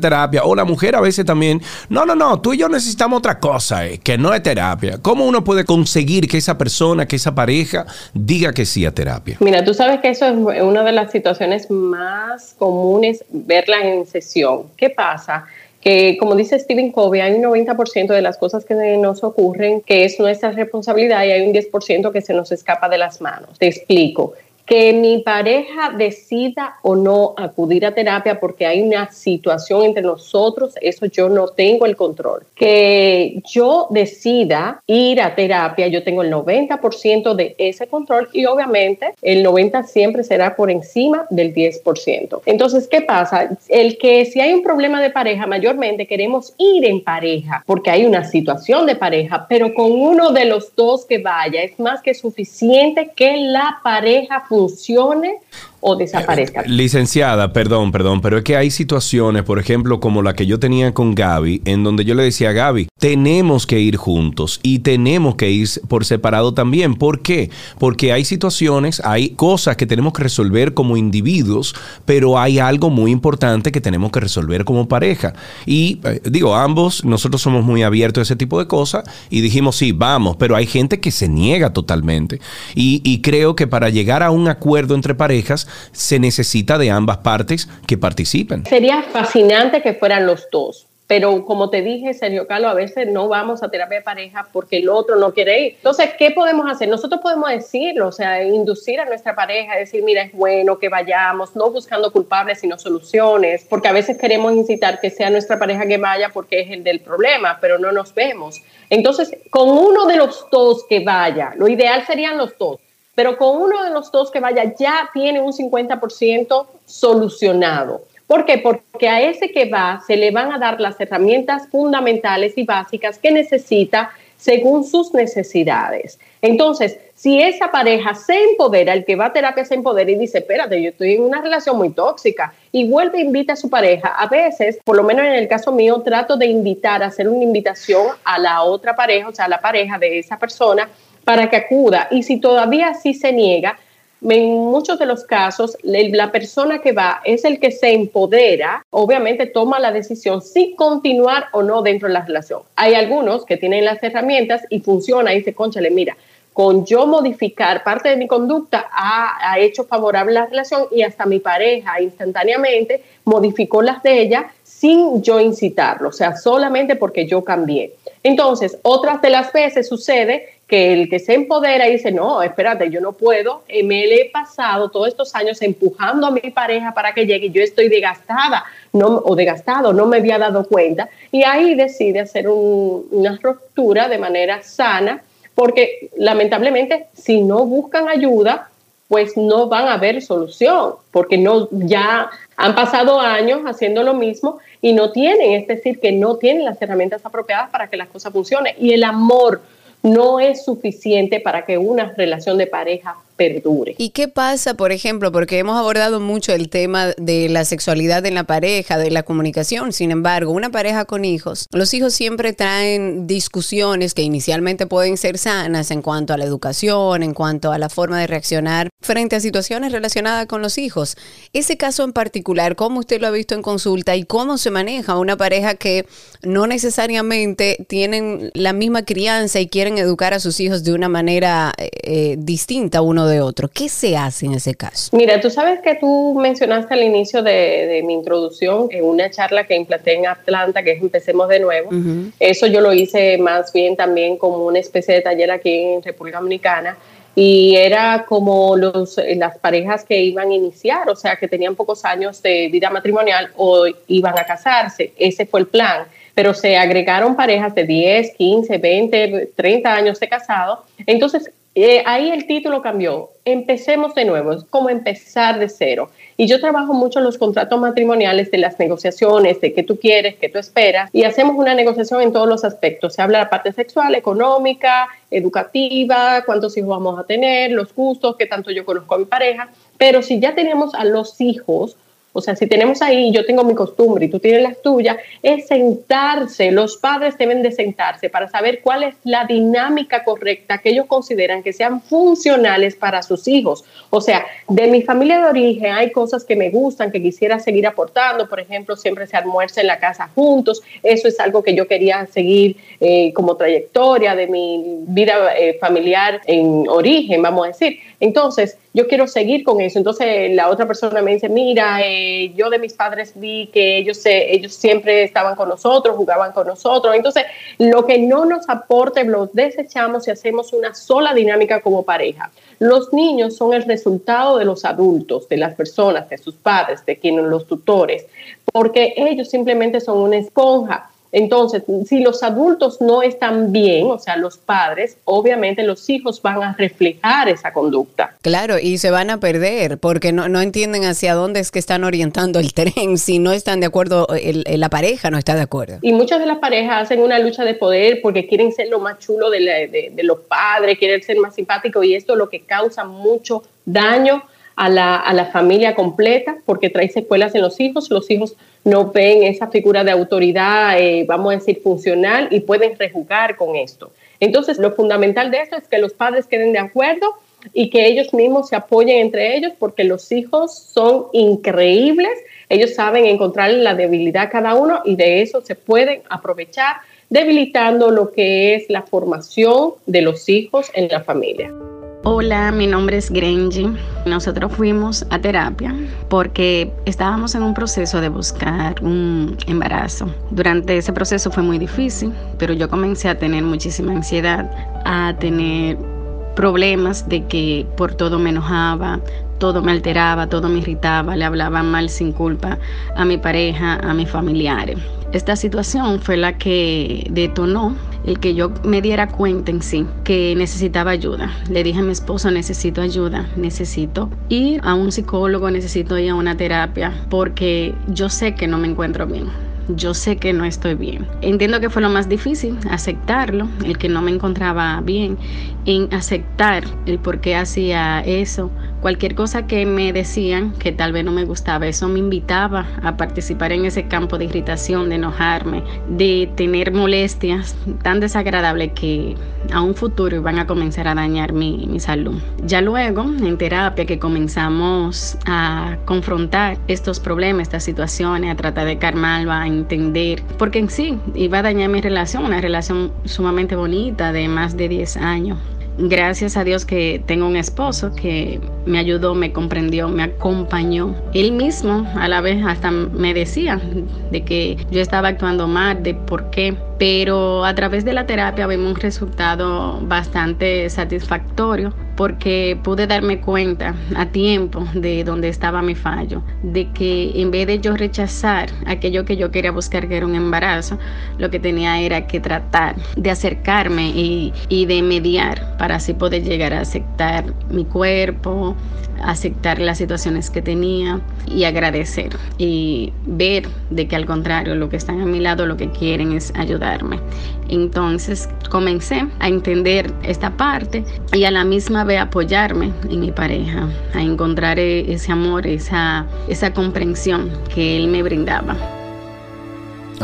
terapia. O la mujer a veces también, no, no, no, tú y yo necesitamos otra cosa, eh, que no es terapia. ¿Cómo uno puede conseguir que esa persona, que esa pareja diga que sí a terapia? Mira, tú sabes que eso es una de las situaciones más comunes, verla en sesión. ¿Qué pasa? que como dice Stephen Covey, hay un 90% de las cosas que nos ocurren que es nuestra responsabilidad y hay un 10% que se nos escapa de las manos. Te explico que mi pareja decida o no acudir a terapia porque hay una situación entre nosotros, eso yo no tengo el control. Que yo decida ir a terapia, yo tengo el 90% de ese control y obviamente el 90% siempre será por encima del 10%. Entonces, ¿qué pasa? El que si hay un problema de pareja, mayormente queremos ir en pareja porque hay una situación de pareja, pero con uno de los dos que vaya es más que suficiente que la pareja funcione o desaparezca. Eh, licenciada, perdón, perdón, pero es que hay situaciones, por ejemplo, como la que yo tenía con Gaby, en donde yo le decía a Gaby, tenemos que ir juntos y tenemos que ir por separado también. ¿Por qué? Porque hay situaciones, hay cosas que tenemos que resolver como individuos, pero hay algo muy importante que tenemos que resolver como pareja. Y eh, digo, ambos, nosotros somos muy abiertos a ese tipo de cosas y dijimos, sí, vamos, pero hay gente que se niega totalmente. Y creo que para llegar a un acuerdo entre parejas, se necesita de ambas partes que participen. Sería fascinante que fueran los dos pero como te dije, Sergio Carlos, a veces no vamos a terapia de pareja porque el otro no quiere ir. Entonces, ¿qué podemos hacer? Nosotros podemos decirlo, o sea, inducir a nuestra pareja, decir, mira, es bueno que vayamos, no buscando culpables, sino soluciones, porque a veces queremos incitar que sea nuestra pareja que vaya porque es el del problema, pero no nos vemos. Entonces, con uno de los dos que vaya, lo ideal serían los dos, pero con uno de los dos que vaya ya tiene un 50% solucionado. ¿Por qué? Porque a ese que va se le van a dar las herramientas fundamentales y básicas que necesita según sus necesidades. Entonces, si esa pareja se empodera, el que va a terapia se empodera y dice, espérate, yo estoy en una relación muy tóxica y vuelve e invita a su pareja, a veces, por lo menos en el caso mío, trato de invitar, hacer una invitación a la otra pareja, o sea, a la pareja de esa persona, para que acuda. Y si todavía sí se niega, en muchos de los casos, la persona que va es el que se empodera, obviamente toma la decisión si continuar o no dentro de la relación. Hay algunos que tienen las herramientas y funciona y dice, conchale, mira, con yo modificar parte de mi conducta ha, ha, hecho favorable la relación y hasta mi pareja instantáneamente modificó las de ella sin yo incitarlo, o sea, solamente porque yo cambié. Entonces, otras de las veces sucede que el que se empodera y dice, no, espérate, yo no puedo, eh, me le he pasado todos estos años empujando a mi pareja para que llegue, yo estoy desgastada no, o desgastado, no me había dado cuenta, y ahí decide hacer una ruptura de manera sana, porque lamentablemente si no buscan ayuda, pues no van a haber solución, porque no, ya han pasado años haciendo lo mismo y no tienen, es decir, que no tienen las herramientas apropiadas para que las cosas funcionen. Y el amor no es suficiente para que una relación de pareja perdure. ¿Y qué pasa, por ejemplo, porque hemos abordado mucho el tema de la sexualidad en la pareja, de la comunicación, sin embargo, una pareja con hijos, los hijos siempre traen discusiones que inicialmente pueden ser sanas en cuanto a la educación, en cuanto a la forma de reaccionar frente a situaciones relacionadas con los hijos. Ese caso en particular, ¿cómo usted lo ha visto en consulta y cómo se maneja una pareja que no necesariamente tienen la misma crianza y quieren educar a sus hijos de una manera eh, distinta uno de otro. ¿Qué se hace en ese caso? Mira, tú sabes que tú mencionaste al inicio de, mi introducción en una charla que implanté en Atlanta, que es Empecemos de nuevo. Eso yo lo hice más bien también como una especie de taller aquí en República Dominicana y era como los, las parejas que iban a iniciar, o sea, que tenían pocos años de vida matrimonial o iban a casarse. Ese fue el plan. Pero se agregaron parejas de 10, 15, 20, 30 años de casado. Entonces, eh, ahí el título cambió. Empecemos de nuevo, es como empezar de cero. Y yo trabajo mucho los contratos matrimoniales de las negociaciones, de qué tú quieres, qué tú esperas, y hacemos una negociación en todos los aspectos. Se habla de la parte sexual, económica, educativa, cuántos hijos vamos a tener, los gustos, qué tanto yo conozco a mi pareja. Pero si ya tenemos a los hijos, o sea, si tenemos ahí, yo tengo mi costumbre y tú tienes las tuyas, es sentarse. Los padres deben de sentarse para saber cuál es la dinámica correcta que ellos consideran que sean funcionales para sus hijos. O sea, de mi familia de origen hay cosas que me gustan, que quisiera seguir aportando. Por ejemplo, siempre se almuerza en la casa juntos. Eso es algo que yo quería seguir eh, como trayectoria de mi vida eh, familiar en origen, vamos a decir. Entonces, yo quiero seguir con eso. Entonces la otra persona me dice, mira, eh, yo de mis padres vi que ellos, ellos siempre estaban con nosotros, jugaban con nosotros. Entonces, lo que no nos aporte, lo desechamos y hacemos una sola dinámica como pareja. Los niños son el resultado de los adultos, de las personas, de sus padres, de quienes los tutores, porque ellos simplemente son una esponja entonces, si los adultos no están bien, o sea, los padres, obviamente los hijos van a reflejar esa conducta. Claro, y se van a perder porque no, no entienden hacia dónde es que están orientando el <laughs> tren, si no están de acuerdo, la pareja no está de acuerdo. Y muchas de las parejas hacen una lucha de poder porque quieren ser lo más chulo de, de los padres, quieren ser más simpáticos y esto es lo que causa mucho daño a la, a la familia completa porque trae secuelas en los hijos. Los hijos no ven esa figura de autoridad, eh, vamos a decir, funcional y pueden rejugar con esto. Entonces, lo fundamental de esto es que los padres queden de acuerdo y que ellos mismos se apoyen entre ellos porque los hijos son increíbles. Ellos saben encontrar la debilidad cada uno y de eso se pueden aprovechar debilitando lo que es la formación de los hijos en la familia. Hola, mi nombre es Grenji. Nosotros fuimos a terapia porque estábamos en un proceso de buscar un embarazo. Durante ese proceso fue muy difícil, pero yo comencé a tener muchísima ansiedad, a tener problemas de que por todo me enojaba, todo me alteraba, todo me irritaba, le hablaba mal sin culpa a mi pareja, a mis familiares. Esta situación fue la que detonó el que yo me diera cuenta en sí que necesitaba ayuda. Le dije a mi esposo, necesito ayuda, necesito ir a un psicólogo, necesito ir a una terapia, porque yo sé que no me encuentro bien yo sé que no estoy bien. Entiendo que fue lo más difícil, aceptarlo, el que no me encontraba bien, en aceptar el por qué hacía eso. Cualquier cosa que me decían que tal vez no me gustaba, eso me invitaba a participar en ese campo de irritación, de enojarme, de tener molestias tan desagradables que a un futuro iban a comenzar a dañar mi, mi salud. Ya luego, en terapia, que comenzamos a confrontar estos problemas, estas situaciones, a tratar de calmarlo, a entender, porque en sí iba a dañar mi relación, una relación sumamente bonita de más de 10 años gracias a Dios que tengo un esposo que me ayudó, me comprendió, me acompañó. Él mismo a la vez hasta me decía de que yo estaba actuando mal, de por qué pero a través de la terapia vimos un resultado bastante satisfactorio porque pude darme cuenta a tiempo de dónde estaba mi fallo, de que en vez de yo rechazar aquello que yo quería buscar, que era un embarazo, lo que tenía era que tratar de acercarme y, y de mediar para así poder llegar a aceptar mi cuerpo, aceptar las situaciones que tenía y agradecer y ver de que al contrario lo que están a mi lado lo que quieren es ayudarme. Entonces comencé a entender esta parte y a la misma vez apoyarme en mi pareja, a encontrar e-, ese amor, esa, esa comprensión que él me brindaba.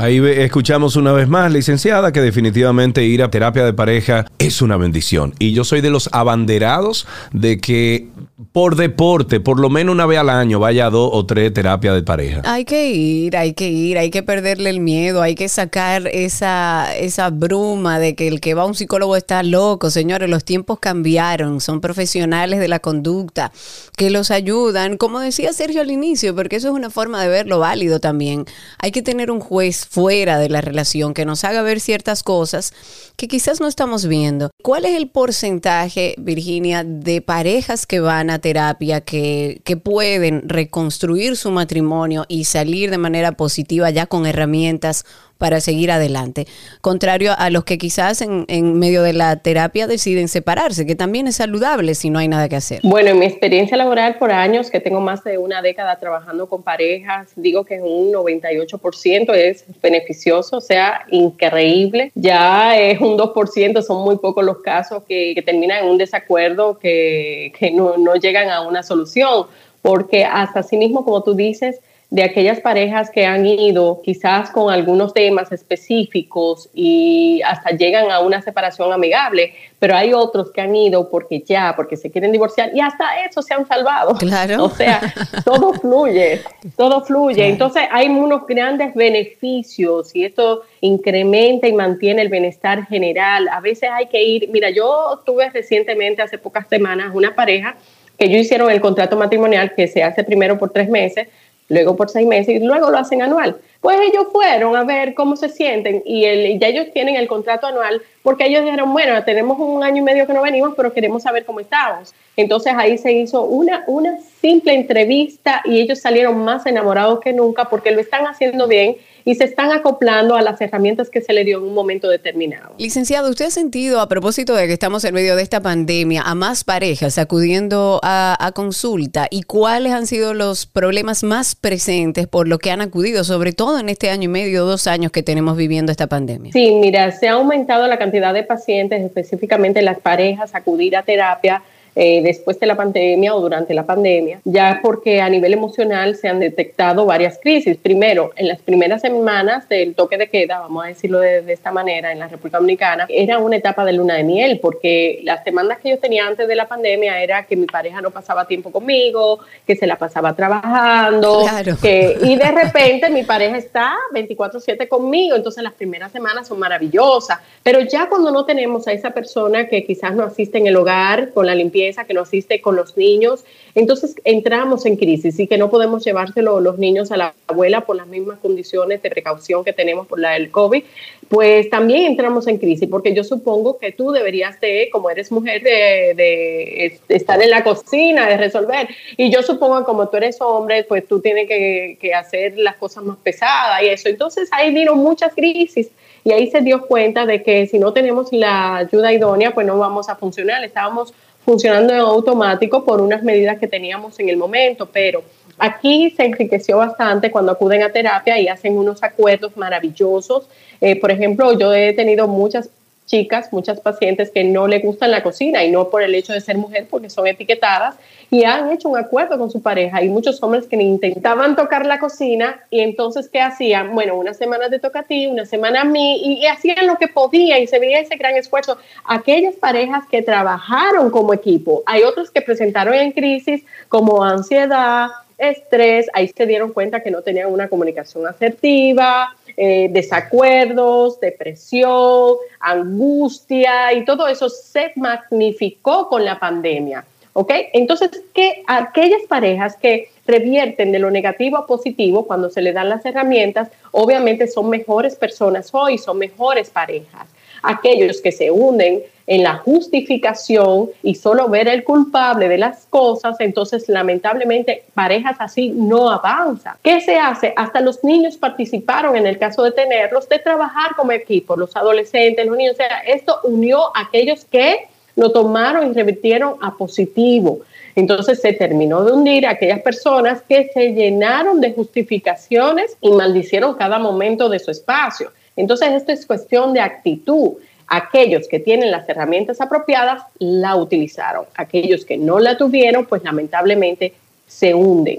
Ahí escuchamos una vez más, licenciada, que definitivamente ir a terapia de pareja es una bendición. Y yo soy de los abanderados de que por deporte, por lo menos una vez al año, vaya a dos o tres terapias de pareja. Hay que ir, hay que ir, hay que perderle el miedo, hay que sacar esa, esa bruma de que el que va a un psicólogo está loco. Señores, los tiempos cambiaron, son profesionales de la conducta que los ayudan, como decía Sergio al inicio, porque eso es una forma de verlo válido también. Hay que tener un juez fuera de la relación que nos haga ver ciertas cosas que quizás no estamos viendo. ¿Cuál es el porcentaje, Virginia, de parejas que van a terapia, que, que pueden reconstruir su matrimonio y salir de manera positiva ya con herramientas para seguir adelante. Contrario a los que quizás en, en, medio de la terapia deciden separarse, que también es saludable si no hay nada que hacer. Bueno, en mi experiencia laboral por años, que tengo más de una década trabajando con parejas, digo que un 98% es beneficioso, o sea, increíble. Ya es un 2%, son muy pocos los casos que, terminan en un desacuerdo, que, que no, no llegan a una solución, porque hasta sí mismo, como tú dices, de aquellas parejas que han ido quizás con algunos temas específicos y hasta llegan a una separación amigable, pero hay otros que han ido porque ya, porque se quieren divorciar y hasta eso se han salvado. Claro. O sea, todo <laughs> fluye, todo fluye. Entonces hay unos grandes beneficios y esto incrementa y mantiene el bienestar general. A veces hay que ir, mira, yo tuve recientemente, hace pocas semanas, una pareja que yo hicieron el contrato matrimonial que se hace primero por tres meses luego por seis meses y luego lo hacen anual. Pues ellos fueron a ver cómo se sienten y, el, ya ellos tienen el contrato anual porque ellos dijeron, bueno, tenemos un año y medio que no venimos, pero queremos saber cómo estamos. Entonces ahí se hizo una, una simple entrevista y ellos salieron más enamorados que nunca porque lo están haciendo bien y se están acoplando a las herramientas que se le dio en un momento determinado. Licenciado, ¿usted ha sentido, a propósito de que estamos en medio de esta pandemia, a más parejas acudiendo a, a consulta y cuáles han sido los problemas más presentes por lo que han acudido, sobre todo en este año y medio, dos años que tenemos viviendo esta pandemia? Sí, mira, se ha aumentado la cantidad de pacientes, específicamente las parejas, acudir a terapia eh, después de la pandemia o durante la pandemia, ya porque a nivel emocional se han detectado varias crisis. Primero, en las primeras semanas del toque de queda, vamos a decirlo de, de, esta manera, en la República Dominicana, era una etapa de luna de miel, porque las demandas que yo tenía antes de la pandemia era que mi pareja no pasaba tiempo conmigo, que se la pasaba trabajando, Claro. que, y de repente mi pareja está 24/7 conmigo, entonces las primeras semanas son maravillosas, pero ya cuando no tenemos a esa persona que quizás no asiste en el hogar con la limpieza, limpieza, que no asiste con los niños. Entonces entramos en crisis y que no podemos llevárselo los niños a la abuela por las mismas condiciones de precaución que tenemos por la del COVID, pues también entramos en crisis, porque yo supongo que tú deberías de, como eres mujer, de, de, estar en la cocina, de resolver. Y yo supongo que como tú eres hombre, pues tú tienes que, que hacer las cosas más pesadas y eso. Entonces ahí vino muchas crisis y ahí se dio cuenta de que si no tenemos la ayuda idónea, pues no vamos a funcionar. Estábamos funcionando en automático por unas medidas que teníamos en el momento, pero aquí se enriqueció bastante cuando acuden a terapia y hacen unos acuerdos maravillosos. Eh, por ejemplo, yo he tenido muchas chicas, muchas pacientes que no le gustan la cocina y no por el hecho de ser mujer, porque son etiquetadas y han hecho un acuerdo con su pareja. Y muchos hombres que intentaban tocar la cocina y entonces, ¿qué hacían? Bueno, una semana te toca a ti, una semana a mí y, y hacían lo que podían y se veía ese gran esfuerzo. Aquellas parejas que trabajaron como equipo, hay otros que presentaron en crisis como ansiedad, estrés, ahí se dieron cuenta que no tenían una comunicación asertiva, eh, desacuerdos, depresión, angustia y todo eso se magnificó con la pandemia. ¿Ok? Entonces, que aquellas parejas que revierten de lo negativo a positivo cuando se le dan las herramientas, obviamente son mejores personas hoy, son mejores parejas. Aquellos que se unen en la justificación y solo ver el culpable de las cosas, entonces lamentablemente parejas así no avanzan. ¿Qué se hace? Hasta los niños participaron en el caso de tenerlos, de trabajar como equipo, los adolescentes, los niños. O sea, esto unió a aquellos que lo tomaron y revirtieron a positivo. Entonces se terminó de hundir a aquellas personas que se llenaron de justificaciones y maldicieron cada momento de su espacio. Entonces esto es cuestión de actitud. Aquellos que tienen las herramientas apropiadas la utilizaron. Aquellos que no la tuvieron, pues lamentablemente se hunden.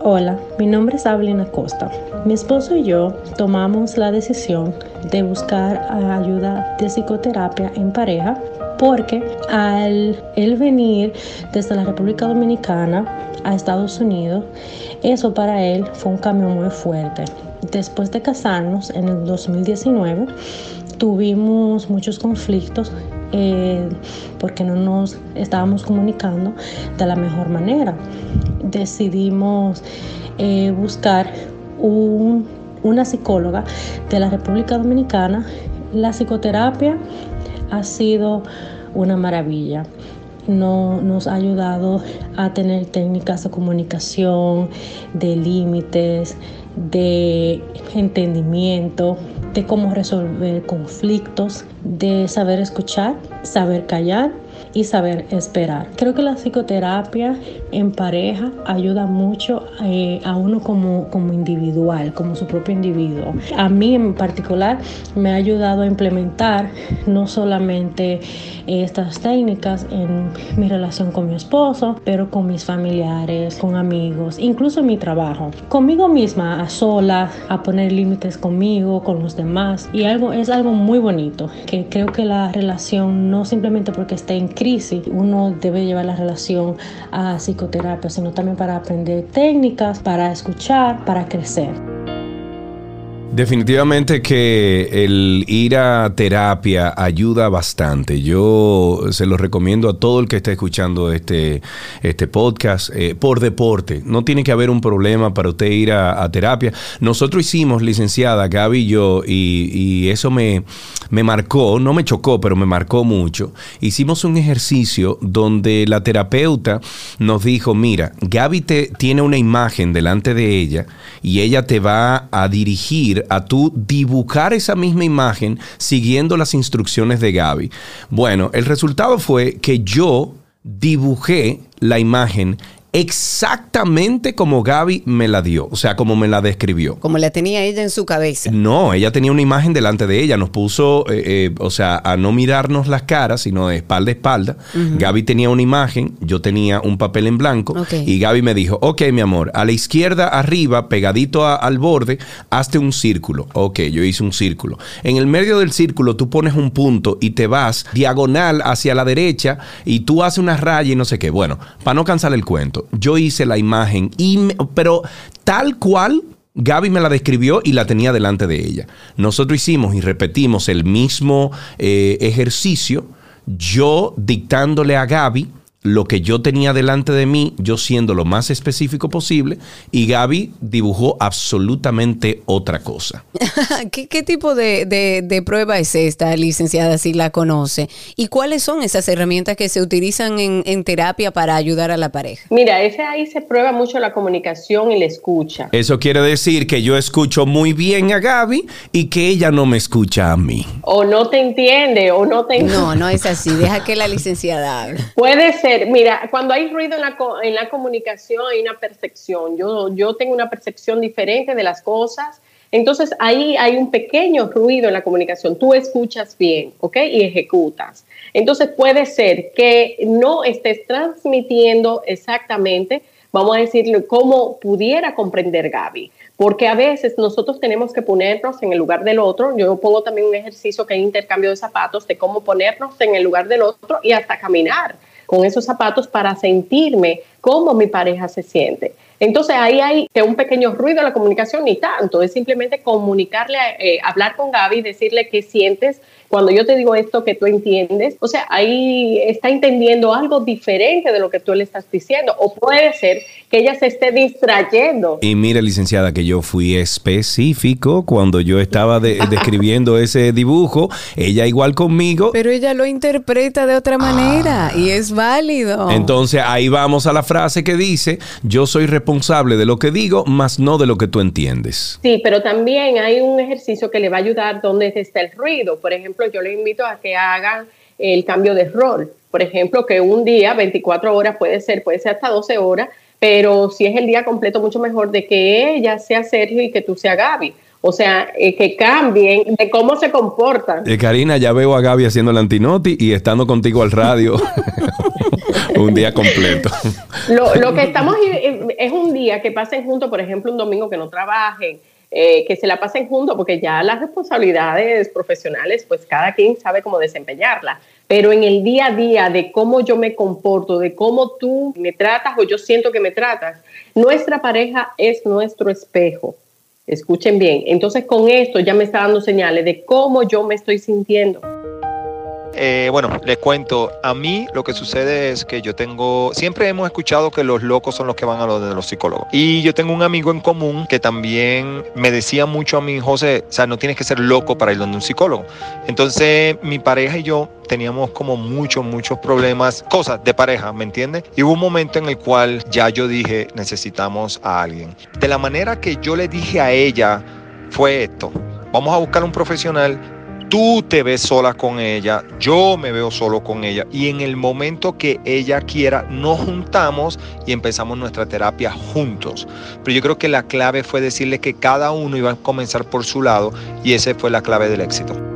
Hola, mi nombre es Avelina Costa. Mi esposo y yo tomamos la decisión de buscar ayuda de psicoterapia en pareja porque al venir desde la República Dominicana a Estados Unidos, eso para él fue un cambio muy fuerte. Después de casarnos en el 2019, tuvimos muchos conflictos eh, porque no nos estábamos comunicando de la mejor manera. Decidimos eh, buscar una psicóloga de la República Dominicana. La psicoterapia ha sido una maravilla. No, nos ha ayudado a tener técnicas de comunicación, de límites, de entendimiento, de cómo resolver conflictos, de saber escuchar, saber callar y saber esperar. Creo que la psicoterapia en pareja ayuda mucho eh, a uno como, como individual, como su propio individuo. A mí en particular me ha ayudado a implementar no solamente estas técnicas en mi relación con mi esposo, pero con mis familiares, con amigos, incluso en mi trabajo. Conmigo misma, a solas, a poner límites conmigo, con los demás. Y algo es algo muy bonito, que creo que la relación no simplemente porque esté en crisis, uno debe llevar la relación a psicoterapia, sino también para aprender técnicas, para escuchar, para crecer. Definitivamente que el ir a terapia ayuda bastante. Yo se lo recomiendo a todo el que esté escuchando este, este podcast eh, por deporte. No tiene que haber un problema para usted ir a, terapia. Nosotros hicimos, licenciada Gaby y yo, y, eso me, me marcó, no me chocó, pero me marcó mucho. Hicimos un ejercicio donde la terapeuta nos dijo, mira, Gaby te, tiene una imagen delante de ella y ella te va a dirigir a tú dibujar esa misma imagen siguiendo las instrucciones de Gaby. Bueno, el resultado fue que yo dibujé la imagen exactamente como Gaby me la dio, o sea, como me la describió. Como la tenía ella en su cabeza. No, ella tenía una imagen delante de ella, nos puso, eh, eh, o sea, a no mirarnos las caras, sino de espalda a espalda. Gaby tenía una imagen, yo tenía un papel en blanco y Gaby me dijo, ok, mi amor, a la izquierda arriba, pegadito al borde, hazte un círculo. Ok, yo hice un círculo. En el medio del círculo tú pones un punto y te vas diagonal hacia la derecha y tú haces una raya y no sé qué. Bueno, para no cansar el cuento yo hice la imagen, y pero tal cual Gaby me la describió y la tenía delante de ella. Nosotros hicimos y repetimos el mismo eh, ejercicio yo dictándole a Gaby lo que yo tenía delante de mí, yo siendo lo más específico posible, y Gaby dibujó absolutamente otra cosa. <laughs> ¿Qué, qué tipo de, de- de prueba es esta, licenciada, si la conoce? ¿Y cuáles son esas herramientas que se utilizan en, en terapia para ayudar a la pareja? Mira, ese ahí se prueba mucho la comunicación y la escucha. Eso quiere decir que yo escucho muy bien a Gaby y que ella no me escucha a mí. O no te entiende o no te No, no es así. Deja que la licenciada hable. Puede ser, mira, cuando hay ruido en la, en la comunicación hay una percepción. Yo, yo tengo una percepción diferente de las cosas. Entonces ahí hay un pequeño ruido en la comunicación. Tú escuchas bien, ¿ok? Y ejecutas. Entonces puede ser que no estés transmitiendo exactamente, vamos a decirlo, cómo pudiera comprender Gaby. Porque a veces nosotros tenemos que ponernos en el lugar del otro. Yo pongo también un ejercicio que es intercambio de zapatos, de cómo ponernos en el lugar del otro y hasta caminar con esos zapatos para sentirme cómo mi pareja se siente. Entonces ahí hay que un pequeño ruido en la comunicación, ni tanto, es simplemente comunicarle, eh, hablar con Gaby, decirle qué sientes cuando yo te digo esto que tú entiendes. O sea, ahí está entendiendo algo diferente de lo que tú le estás diciendo. O puede ser que ella se esté distrayendo. Y mire, licenciada, que yo fui específico cuando yo estaba de- describiendo <laughs> ese dibujo. Ella igual conmigo. Pero ella lo interpreta de otra manera y es válido. Entonces ahí vamos a la frase que dice, yo soy responsable de lo que digo, más no de lo que tú entiendes. Sí, pero también hay un ejercicio que le va a ayudar donde está el ruido. Por ejemplo, yo le invito a que hagan el cambio de rol. Por ejemplo, que un día, 24 horas puede ser, puede ser hasta 12 horas, pero si es el día completo, mucho mejor de que ella sea Sergio y que tú sea Gaby. O sea, eh, que cambien de cómo se comportan. Eh, Karina, ya veo a Gaby haciendo el antinoti y estando contigo al radio <laughs> un día completo. Lo, lo que estamos i- es un día que pasen juntos, por ejemplo, un domingo que no trabajen, eh, que se la pasen juntos, porque ya las responsabilidades profesionales, pues cada quien sabe cómo desempeñarlas. Pero en el día a día de cómo yo me comporto, de cómo tú me tratas o yo siento que me tratas, nuestra pareja es nuestro espejo. Escuchen bien. Entonces con esto ya me está dando señales de cómo yo me estoy sintiendo. Eh, bueno, les cuento, a mí lo que sucede es que yo tengo, siempre hemos escuchado que los locos son los que van a los de los psicólogos. Y yo tengo un amigo en común que también me decía mucho a mí, José, o sea, no tienes que ser loco para ir donde un psicólogo. Entonces, mi pareja y yo teníamos como muchos, muchos problemas, cosas de pareja, ¿me entiendes? Y hubo un momento en el cual ya yo dije, necesitamos a alguien. De la manera que yo le dije a ella fue esto, vamos a buscar un profesional Tú te ves sola con ella, yo me veo solo con ella y en el momento que ella quiera nos juntamos y empezamos nuestra terapia juntos. Pero yo creo que la clave fue decirle que cada uno iba a comenzar por su lado y esa fue la clave del éxito.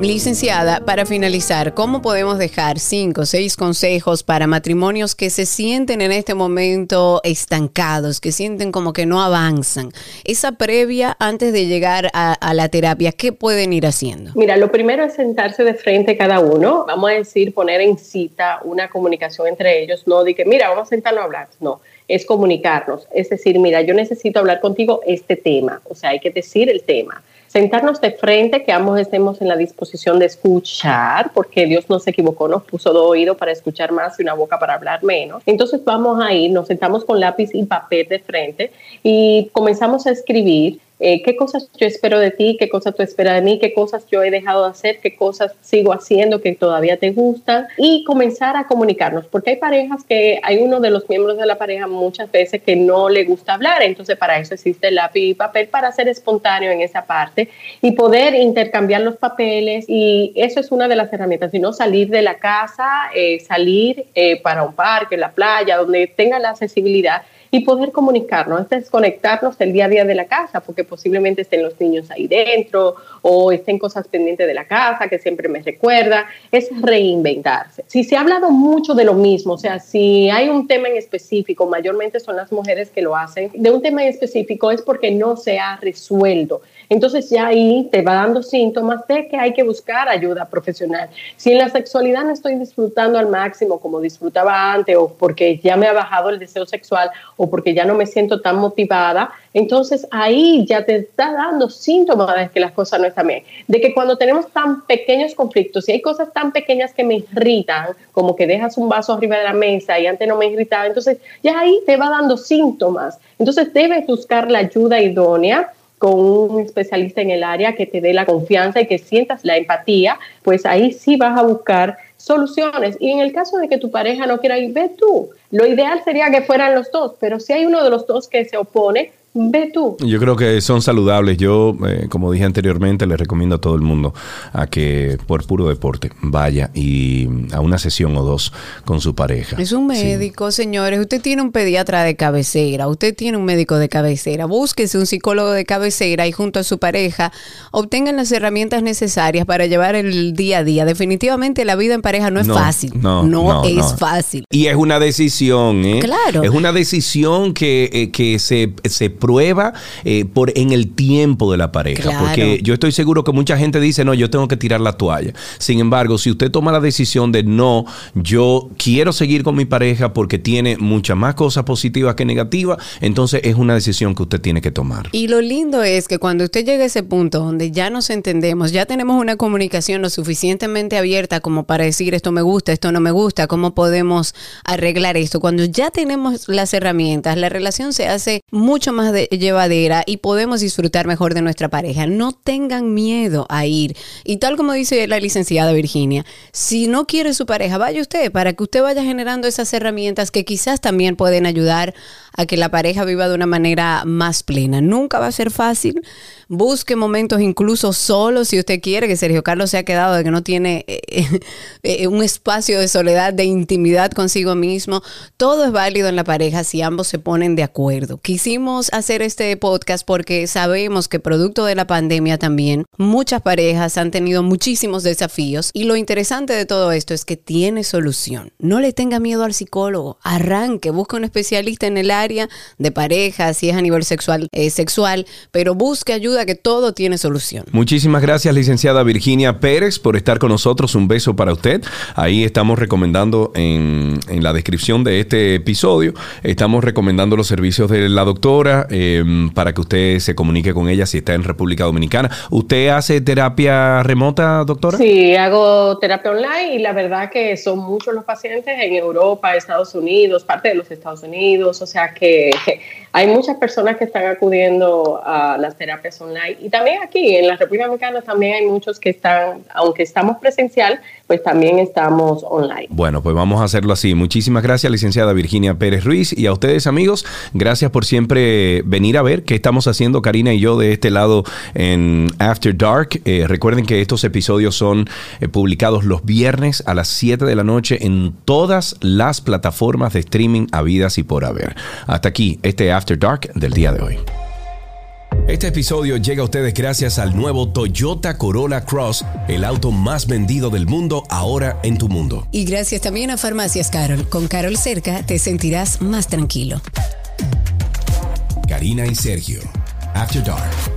Licenciada, para finalizar, ¿cómo podemos dejar cinco o seis consejos para matrimonios que se sienten en este momento estancados, que sienten como que no avanzan? Esa previa antes de llegar a, la terapia, ¿qué pueden ir haciendo? Mira, lo primero es sentarse de frente cada uno. Vamos a decir, poner en cita una comunicación entre ellos. No de que, mira, vamos a sentarnos a hablar. No, es comunicarnos. Es decir, mira, yo necesito hablar contigo este tema. O sea, hay que decir el tema. Sentarnos de frente, que ambos estemos en la disposición de escuchar, porque Dios no se equivocó, nos puso dos oídos para escuchar más y una boca para hablar menos. Entonces vamos a ir, nos sentamos con lápiz y papel de frente y comenzamos a escribir eh, qué cosas yo espero de ti, qué cosas tú esperas de mí, qué cosas yo he dejado de hacer, qué cosas sigo haciendo que todavía te gustan y comenzar a comunicarnos, porque hay parejas que hay uno de los miembros de la pareja muchas veces que no le gusta hablar, entonces para eso existe el lápiz y papel para ser espontáneo en esa parte y poder intercambiar los papeles y eso es una de las herramientas, sino salir de la casa, eh, salir eh, para un parque, la playa, donde tenga la accesibilidad y poder comunicarnos, es desconectarnos del día a día de la casa, porque posiblemente estén los niños ahí dentro o estén cosas pendientes de la casa que siempre me recuerda, es reinventarse. Si se ha hablado mucho de lo mismo, o sea, si hay un tema en específico, mayormente son las mujeres que lo hacen, de un tema en específico es porque no se ha resuelto. Entonces ya ahí te va dando síntomas de que hay que buscar ayuda profesional. Si en la sexualidad no estoy disfrutando al máximo como disfrutaba antes o porque ya me ha bajado el deseo sexual o porque ya no me siento tan motivada, entonces ahí ya te está dando síntomas de que las cosas no están bien. De que cuando tenemos tan pequeños conflictos, si hay cosas tan pequeñas que me irritan, como que dejas un vaso arriba de la mesa y antes no me irritaba, entonces ya ahí te va dando síntomas. Entonces debes buscar la ayuda idónea con un especialista en el área que te dé la confianza y que sientas la empatía, pues ahí sí vas a buscar soluciones. Y en el caso de que tu pareja no quiera ir, ve tú. Lo ideal sería que fueran los dos, pero si hay uno de los dos que se opone, Ve tú. Yo creo que son saludables. Yo, eh, como dije anteriormente, le recomiendo a todo el mundo a que por puro deporte vaya y a una sesión o dos con su pareja. Es un médico, señores. Usted tiene un pediatra de cabecera, usted tiene un médico de cabecera. Búsquese un psicólogo de cabecera y junto a su pareja obtengan las herramientas necesarias para llevar el día a día. Definitivamente la vida en pareja no es fácil. No, no, es fácil. Y es una decisión, ¿eh? Claro. Es una decisión que, eh, que se, se prueba eh, por en el tiempo de la pareja. Porque yo estoy seguro que mucha gente dice, no, yo tengo que tirar la toalla. Sin embargo, si usted toma la decisión de no, yo quiero seguir con mi pareja porque tiene muchas más cosas positivas que negativas, entonces es una decisión que usted tiene que tomar. Y lo lindo es que cuando usted llega a ese punto donde ya nos entendemos, ya tenemos una comunicación lo suficientemente abierta como para decir esto me gusta, esto no me gusta, cómo podemos arreglar esto. Cuando ya tenemos las herramientas, la relación se hace mucho más llevadera y podemos disfrutar mejor de nuestra pareja. No tengan miedo a ir. Y tal como dice la licenciada Virginia, si no quiere su pareja, vaya usted para que usted vaya generando esas herramientas que quizás también pueden ayudar a que la pareja viva de una manera más plena. Nunca va a ser fácil. Busque momentos incluso solos si usted quiere, que Sergio Carlos se ha quedado de que no tiene eh, eh, un espacio de soledad, de intimidad consigo mismo. Todo es válido en la pareja si ambos se ponen de acuerdo. Quisimos hacer este podcast porque sabemos que producto de la pandemia también muchas parejas han tenido muchísimos desafíos y lo interesante de todo esto es que tiene solución. No le tenga miedo al psicólogo, arranque, busque un especialista en el área de pareja, si es a nivel sexual, eh, sexual, pero busque ayuda que todo tiene solución. Muchísimas gracias, licenciada Virginia Pérez, por estar con nosotros. Un beso para usted. Ahí estamos recomendando en, la descripción de este episodio, estamos recomendando los servicios de la doctora em, para que usted se comunique con ella si está en República Dominicana. ¿Usted hace terapia remota, doctora? Sí, hago terapia online y la verdad que son muchos los pacientes en Europa, Estados Unidos, parte de los Estados Unidos, o sea que <laughs> hay muchas personas que están acudiendo a las terapias online y también aquí en la República Dominicana también hay muchos que están, aunque estamos presencial, pues también estamos online. Bueno, pues vamos a hacerlo así. Muchísimas gracias, licenciada Virginia Pérez Ruiz y a ustedes amigos, gracias por siempre venir a ver qué estamos haciendo Karina y yo de este lado en After Dark. Eh, recuerden que estos episodios son eh, publicados los viernes a las 7 de la noche en todas las plataformas de streaming habidas y por haber. Hasta aquí este After Dark del día de hoy. Este episodio llega a ustedes gracias al nuevo Toyota Corolla Cross, el auto más vendido del mundo ahora en tu mundo. Y gracias también a Farmacias Carol. Con Carol cerca te sentirás más tranquilo. Karina y Sergio, After Dark.